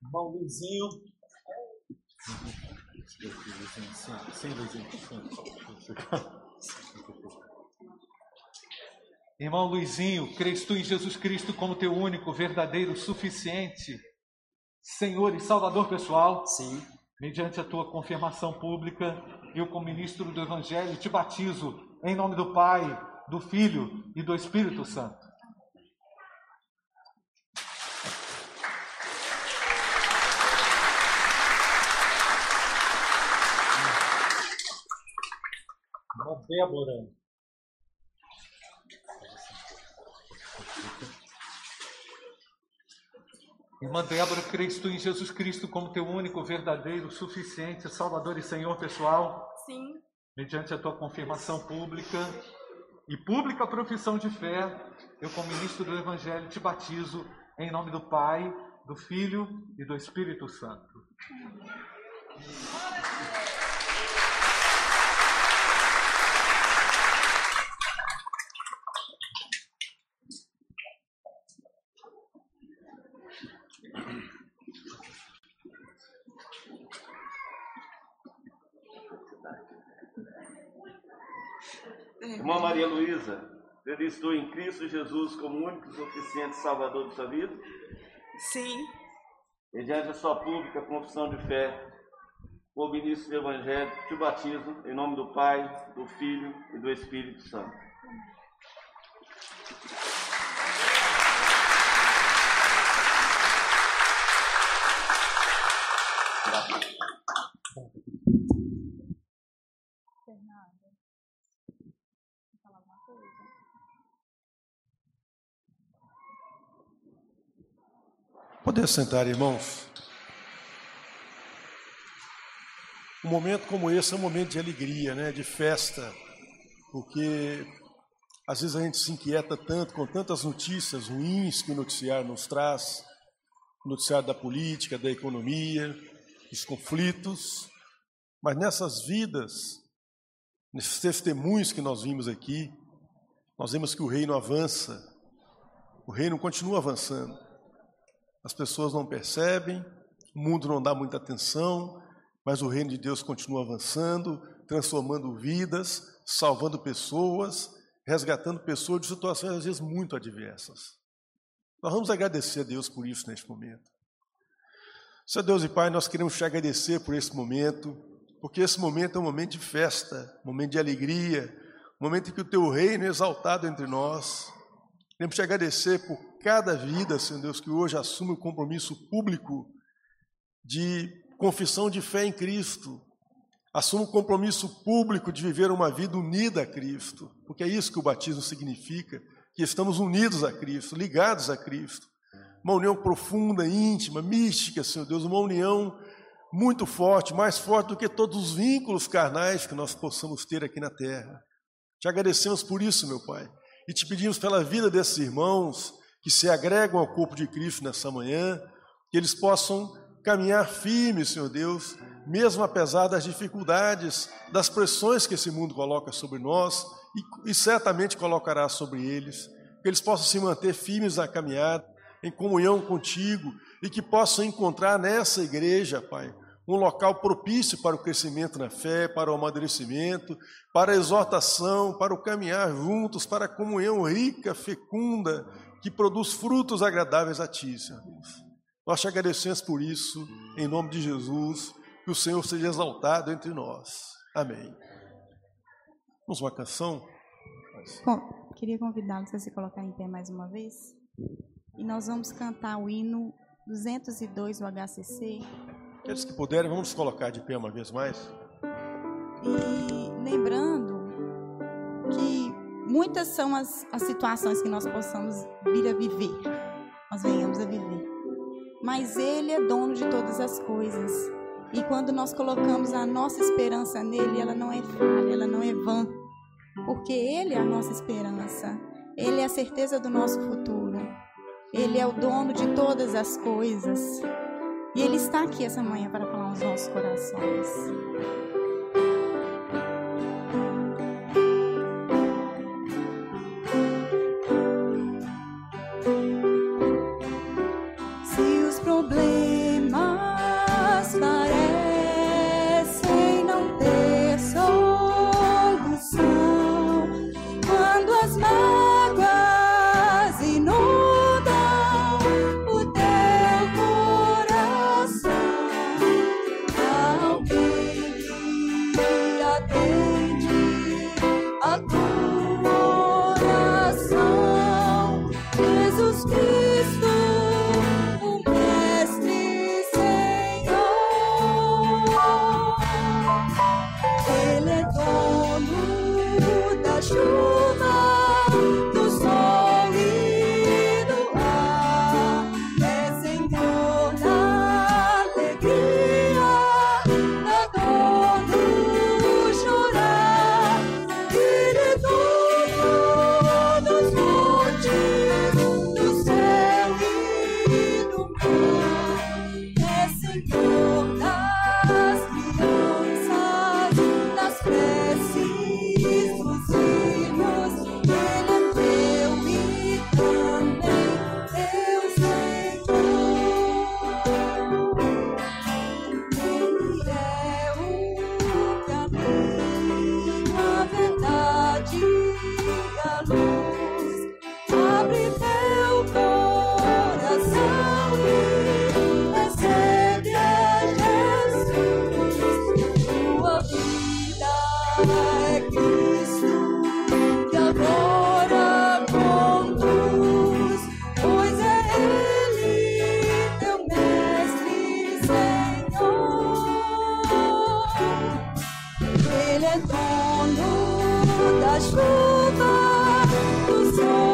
Speaker 3: Irmão Luizinho. Irmão Luizinho, crês tu em Jesus Cristo como teu único, verdadeiro, suficiente Senhor e Salvador pessoal?
Speaker 14: Sim.
Speaker 3: Mediante a tua confirmação pública, eu, como ministro do Evangelho, te batizo em nome do Pai, do Filho e do Espírito Santo. Irmã Débora. Irmã Débora, crês tu em Jesus Cristo como teu único, verdadeiro, suficiente Salvador e Senhor pessoal?
Speaker 8: Sim.
Speaker 3: Mediante a tua confirmação pública e pública profissão de fé, eu, como ministro do Evangelho, te batizo em nome do Pai, do Filho e do Espírito Santo.
Speaker 14: Irmã Maria Luísa, acreditou em Cristo Jesus como único e suficiente Salvador de sua vida?
Speaker 9: Sim.
Speaker 14: Mediante a sua pública confissão de fé, o ministro do Evangelho, te batizo em nome do Pai, do Filho e do Espírito Santo.
Speaker 15: Poder sentar, irmãos. Um momento como esse é um momento de alegria, né? de festa, porque às vezes a gente se inquieta tanto com tantas notícias ruins que o noticiário nos traz o noticiário da política, da economia, dos conflitos, mas nessas vidas, nesses testemunhos que nós vimos aqui, nós vemos que o reino avança, o reino continua avançando. As pessoas não percebem, o mundo não dá muita atenção, mas o reino de Deus continua avançando, transformando vidas, salvando pessoas, resgatando pessoas de situações às vezes muito adversas. Nós vamos agradecer a Deus por isso neste momento. Senhor Deus e Pai, nós queremos te agradecer por esse momento, porque esse momento é um momento de festa, um momento de alegria, um momento em que o teu reino é exaltado entre nós. Queremos te agradecer por cada vida, Senhor Deus, que hoje assume o compromisso público de confissão de fé em Cristo, assume o compromisso público de viver uma vida unida a Cristo, porque é isso que o batismo significa, que estamos unidos a Cristo, ligados a Cristo. Uma união profunda, íntima, mística, Senhor Deus, uma união muito forte, mais forte do que todos os vínculos carnais que nós possamos ter aqui na terra. Te agradecemos por isso, meu Pai, e te pedimos pela vida desses irmãos, que se agregam ao corpo de Cristo nessa manhã, que eles possam caminhar firmes, Senhor Deus, mesmo apesar das dificuldades, das pressões que esse mundo coloca sobre nós e, e certamente colocará sobre eles, que eles possam se manter firmes na caminhada, em comunhão contigo e que possam encontrar nessa igreja, Pai, um local propício para o crescimento na fé, para o amadurecimento, para a exortação, para o caminhar juntos, para a comunhão rica, fecunda, que produz frutos agradáveis a Ti, Senhor Deus. Nós te agradecemos por isso, em nome de Jesus, que o Senhor seja exaltado entre nós. Amém. Vamos uma canção?
Speaker 1: Bom, queria convidá-los a se colocar em pé mais uma vez. E nós vamos cantar o hino 202 do HCC.
Speaker 15: Aqueles que puderem, vamos colocar de pé uma vez mais.
Speaker 1: E lembrando muitas são as, as situações que nós possamos vir a viver, nós venhamos a viver. Mas Ele é dono de todas as coisas. E quando nós colocamos a nossa esperança nele, ela não é falha, ela não é vã. Porque Ele é a nossa esperança. Ele é a certeza do nosso futuro. Ele é o dono de todas as coisas. E Ele está aqui essa manhã para falar aos nossos corações.
Speaker 2: Ele dono da chuva, do sol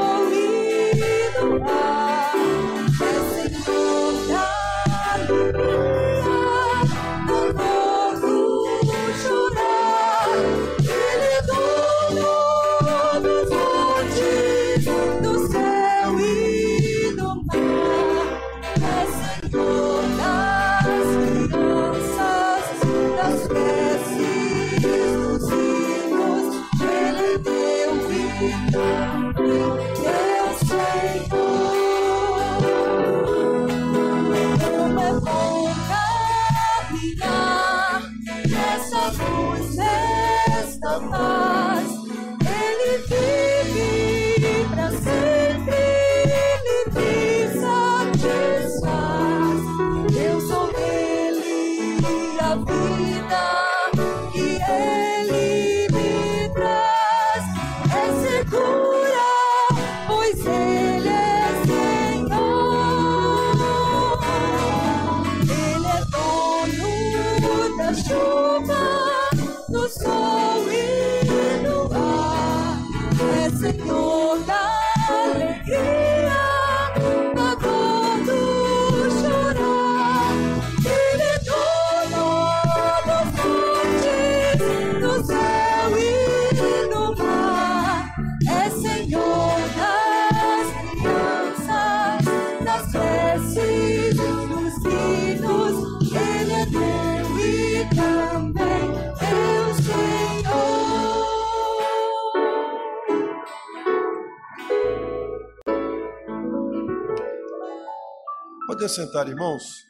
Speaker 15: Pode sentar, irmãos.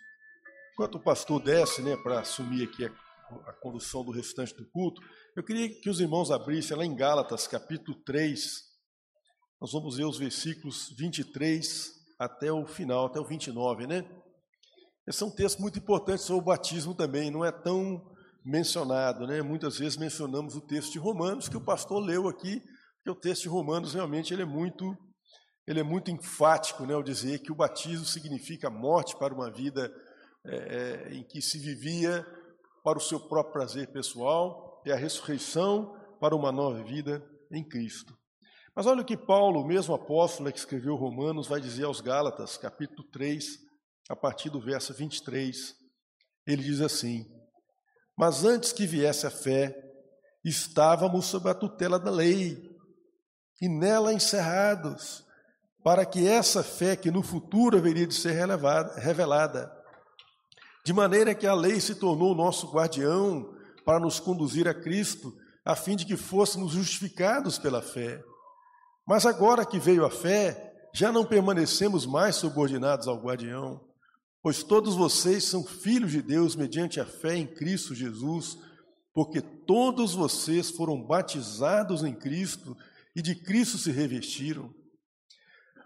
Speaker 15: Enquanto o pastor desce né, para assumir aqui a, a condução do restante do culto, eu queria que os irmãos abrissem lá em Gálatas, capítulo 3. Nós vamos ver os versículos 23 até o final, até o 29, né? Esse é um texto muito importante sobre o batismo também, não é tão mencionado, né? Muitas vezes mencionamos o texto de Romanos que o pastor leu aqui, porque o texto de Romanos realmente ele é muito ele é muito enfático, né, ao dizer que o batismo significa morte para uma vida é, é, em que se vivia para o seu próprio prazer pessoal e a ressurreição para uma nova vida em Cristo. Mas olha o que Paulo, o mesmo apóstolo que escreveu Romanos, vai dizer aos Gálatas, capítulo 3, a partir do verso 23. Ele diz assim: Mas antes que viesse a fé, estávamos sob a tutela da lei, e nela encerrados, para que essa fé que no futuro haveria de ser revelada, de maneira que a lei se tornou nosso guardião para nos conduzir a Cristo, a fim de que fôssemos justificados pela fé. Mas agora que veio a fé, já não permanecemos mais subordinados ao guardião, pois todos vocês são filhos de Deus mediante a fé em Cristo Jesus, porque todos vocês foram batizados em Cristo e de Cristo se revestiram.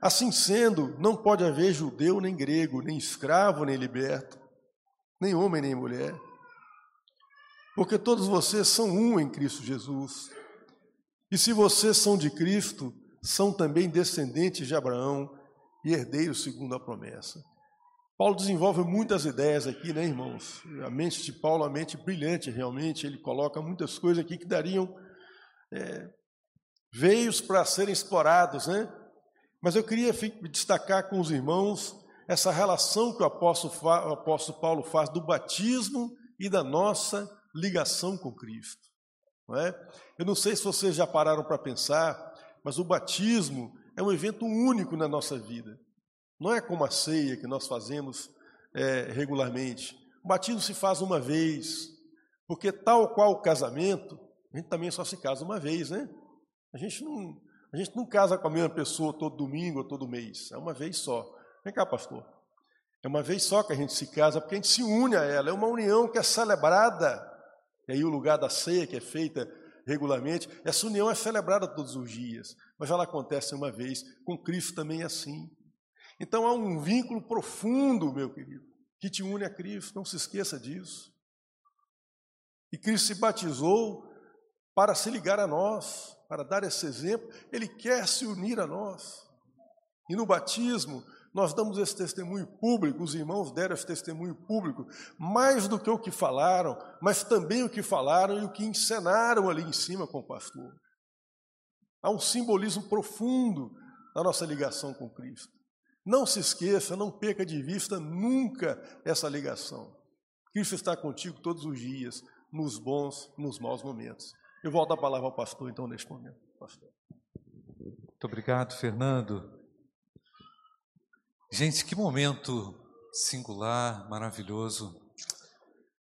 Speaker 15: Assim sendo, não pode haver judeu nem grego, nem escravo nem liberto, nem homem nem mulher, porque todos vocês são um em Cristo Jesus. E se vocês são de Cristo, são também descendentes de Abraão e herdeiros segundo a promessa. Paulo desenvolve muitas ideias aqui, né, irmãos? A mente de Paulo é uma mente brilhante, realmente. Ele coloca muitas coisas aqui que dariam é, veios para serem explorados, né? Mas eu queria destacar com os irmãos essa relação que o apóstolo, o apóstolo Paulo faz do batismo e da nossa ligação com Cristo. Não é? Eu não sei se vocês já pararam para pensar, mas o batismo é um evento único na nossa vida. Não é como a ceia que nós fazemos é, regularmente. O batismo se faz uma vez, porque tal qual o casamento, a gente também só se casa uma vez, né? A gente não, a gente não casa com a mesma pessoa todo domingo ou todo mês, é uma vez só. Vem cá, pastor. É uma vez só que a gente se casa, porque a gente se une a ela. É uma união que é celebrada. E aí o lugar da ceia que é feita regularmente, essa união é celebrada todos os dias, mas ela acontece uma vez. Com Cristo também é assim. Então há um vínculo profundo, meu querido, que te une a Cristo. Não se esqueça disso. E Cristo se batizou para se ligar a nós para dar esse exemplo, ele quer se unir a nós. E no batismo, nós damos esse testemunho público, os irmãos deram esse testemunho público, mais do que o que falaram, mas também o que falaram e o que encenaram ali em cima com o pastor. Há um simbolismo profundo na nossa ligação com Cristo. Não se esqueça, não perca de vista nunca essa ligação. Cristo está contigo todos os dias, nos bons nos maus momentos. Eu volto a palavra ao pastor, então, neste momento. Pastor.
Speaker 3: Muito obrigado, Fernando. Gente, que momento singular, maravilhoso.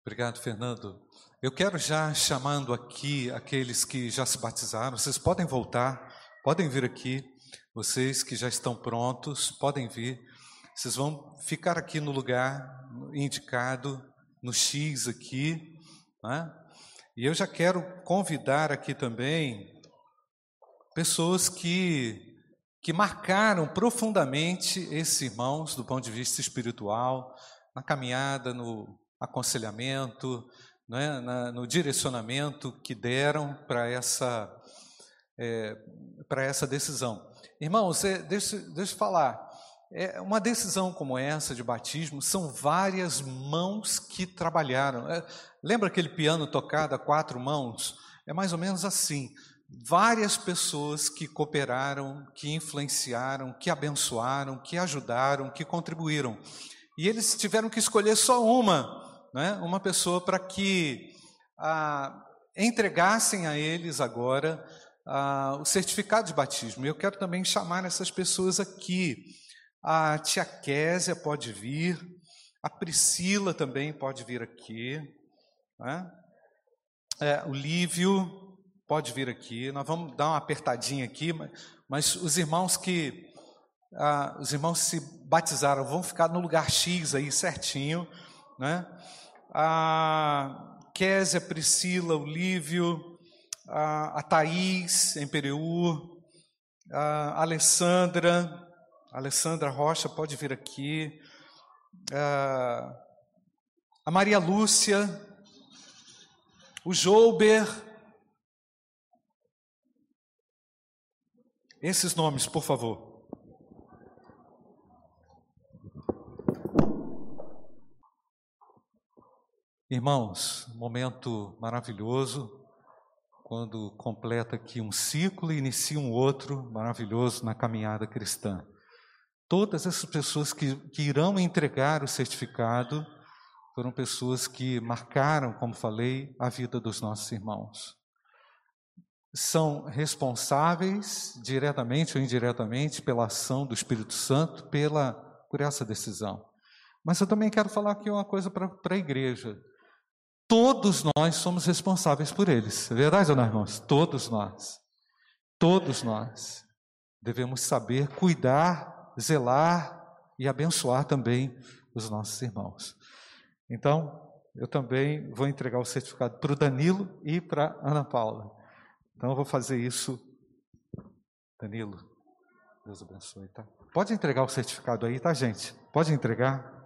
Speaker 3: Obrigado, Fernando. Eu quero já chamando aqui aqueles que já se batizaram, vocês podem voltar, podem vir aqui. Vocês que já estão prontos, podem vir. Vocês vão ficar aqui no lugar indicado, no X aqui, né? E eu já quero convidar aqui também pessoas que que marcaram profundamente esses irmãos do ponto de vista espiritual, na caminhada, no aconselhamento, né, na, no direcionamento que deram para essa, é, essa decisão. Irmãos, é, deixa, deixa eu falar, é, uma decisão como essa de batismo são várias mãos que trabalharam. É, Lembra aquele piano tocado a quatro mãos? É mais ou menos assim. Várias pessoas que cooperaram, que influenciaram, que abençoaram, que ajudaram, que contribuíram. E eles tiveram que escolher só uma, né? uma pessoa para que ah, entregassem a eles agora ah, o certificado de batismo. Eu quero também chamar essas pessoas aqui. A tia Késia pode vir, a Priscila também pode vir aqui. Né? É, o Lívio pode vir aqui, nós vamos dar uma apertadinha aqui, mas, mas os irmãos que ah, os irmãos se batizaram vão ficar no lugar X aí certinho, né? a Késia, Priscila, o Lívio, a, a Thaís, em Pereu, a Alessandra, Alessandra Rocha, pode vir aqui, a, a Maria Lúcia, o Jouber, esses nomes, por favor. Irmãos, momento maravilhoso, quando completa aqui um ciclo e inicia um outro maravilhoso na caminhada cristã. Todas essas pessoas que, que irão entregar o certificado foram pessoas que marcaram, como falei, a vida dos nossos irmãos. São responsáveis, diretamente ou indiretamente, pela ação do Espírito Santo, pela, por essa decisão. Mas eu também quero falar aqui uma coisa para a igreja. Todos nós somos responsáveis por eles. É verdade ou não, irmãos? Todos nós. Todos nós devemos saber cuidar, zelar e abençoar também os nossos irmãos. Então, eu também vou entregar o certificado para o Danilo e para Ana Paula. Então, eu vou fazer isso. Danilo, Deus abençoe, tá? Pode entregar o certificado aí, tá, gente? Pode entregar.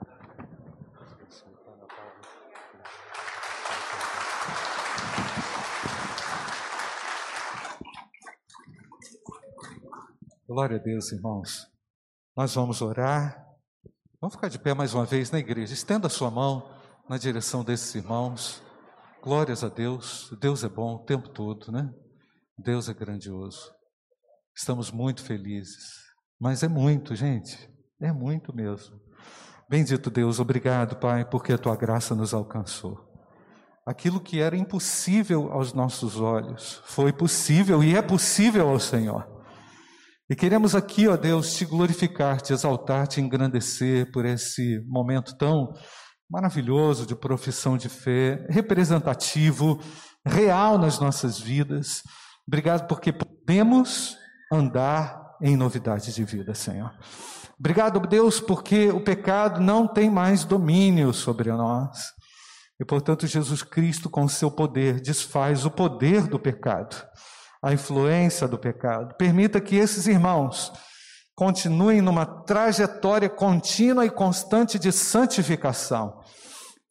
Speaker 3: Glória a Deus, irmãos. Nós vamos orar. Vamos ficar de pé mais uma vez na igreja. Estenda a sua mão na direção desses irmãos. Glórias a Deus. Deus é bom o tempo todo, né? Deus é grandioso. Estamos muito felizes. Mas é muito, gente. É muito mesmo. Bendito Deus, obrigado, Pai, porque a tua graça nos alcançou. Aquilo que era impossível aos nossos olhos foi possível e é possível ao Senhor. E queremos aqui, ó Deus, te glorificar, te exaltar, te engrandecer por esse momento tão maravilhoso de profissão de fé, representativo, real nas nossas vidas. Obrigado porque podemos andar em novidades de vida, Senhor. Obrigado, Deus, porque o pecado não tem mais domínio sobre nós. E, portanto, Jesus Cristo, com seu poder, desfaz o poder do pecado a influência do pecado. Permita que esses irmãos continuem numa trajetória contínua e constante de santificação,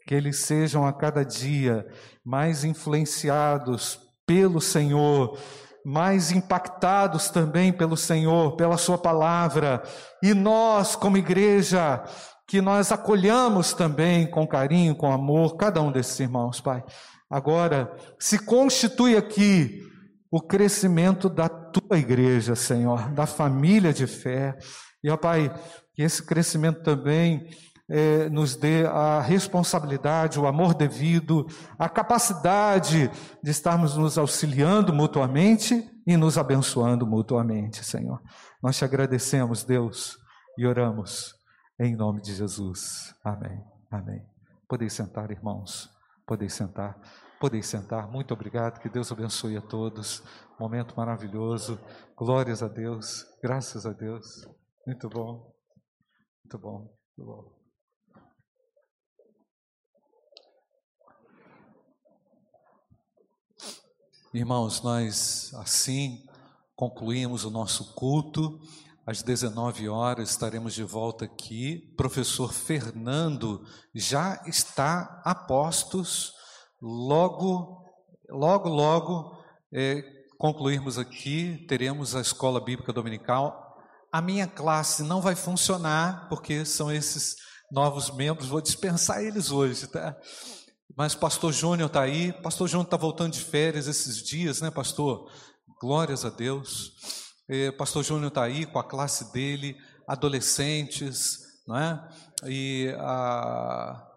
Speaker 3: que eles sejam a cada dia mais influenciados pelo Senhor, mais impactados também pelo Senhor, pela Sua palavra, e nós, como igreja, que nós acolhamos também com carinho, com amor, cada um desses irmãos, Pai. Agora, se constitui aqui o crescimento da tua igreja, Senhor, da família de fé. E, ó Pai, que esse crescimento também é, nos dê a responsabilidade, o amor devido, a capacidade de estarmos nos auxiliando mutuamente e nos abençoando mutuamente, Senhor. Nós te agradecemos, Deus, e oramos em nome de Jesus. Amém. Amém. Podeis sentar, irmãos. Podeis sentar. Podeis sentar. Muito obrigado. Que Deus abençoe a todos. Momento maravilhoso. Glórias a Deus. Graças a Deus. Muito bom. Muito bom. Muito bom. Irmãos, nós assim concluímos o nosso culto. Às 19 horas estaremos de volta aqui. Professor Fernando já está a postos Logo, logo, logo, é, concluirmos aqui, teremos a escola bíblica dominical. A minha classe não vai funcionar, porque são esses novos membros, vou dispensar eles hoje, tá? Mas pastor Júnior está aí, pastor Júnior está voltando de férias esses dias, né, pastor? Glórias a Deus. É, pastor Júnior está aí com a classe dele, adolescentes, não é? E a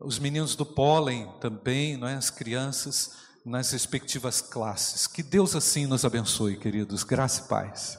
Speaker 3: os meninos do pólen também, não é? as crianças nas respectivas classes. Que Deus assim nos abençoe, queridos. Graça e paz.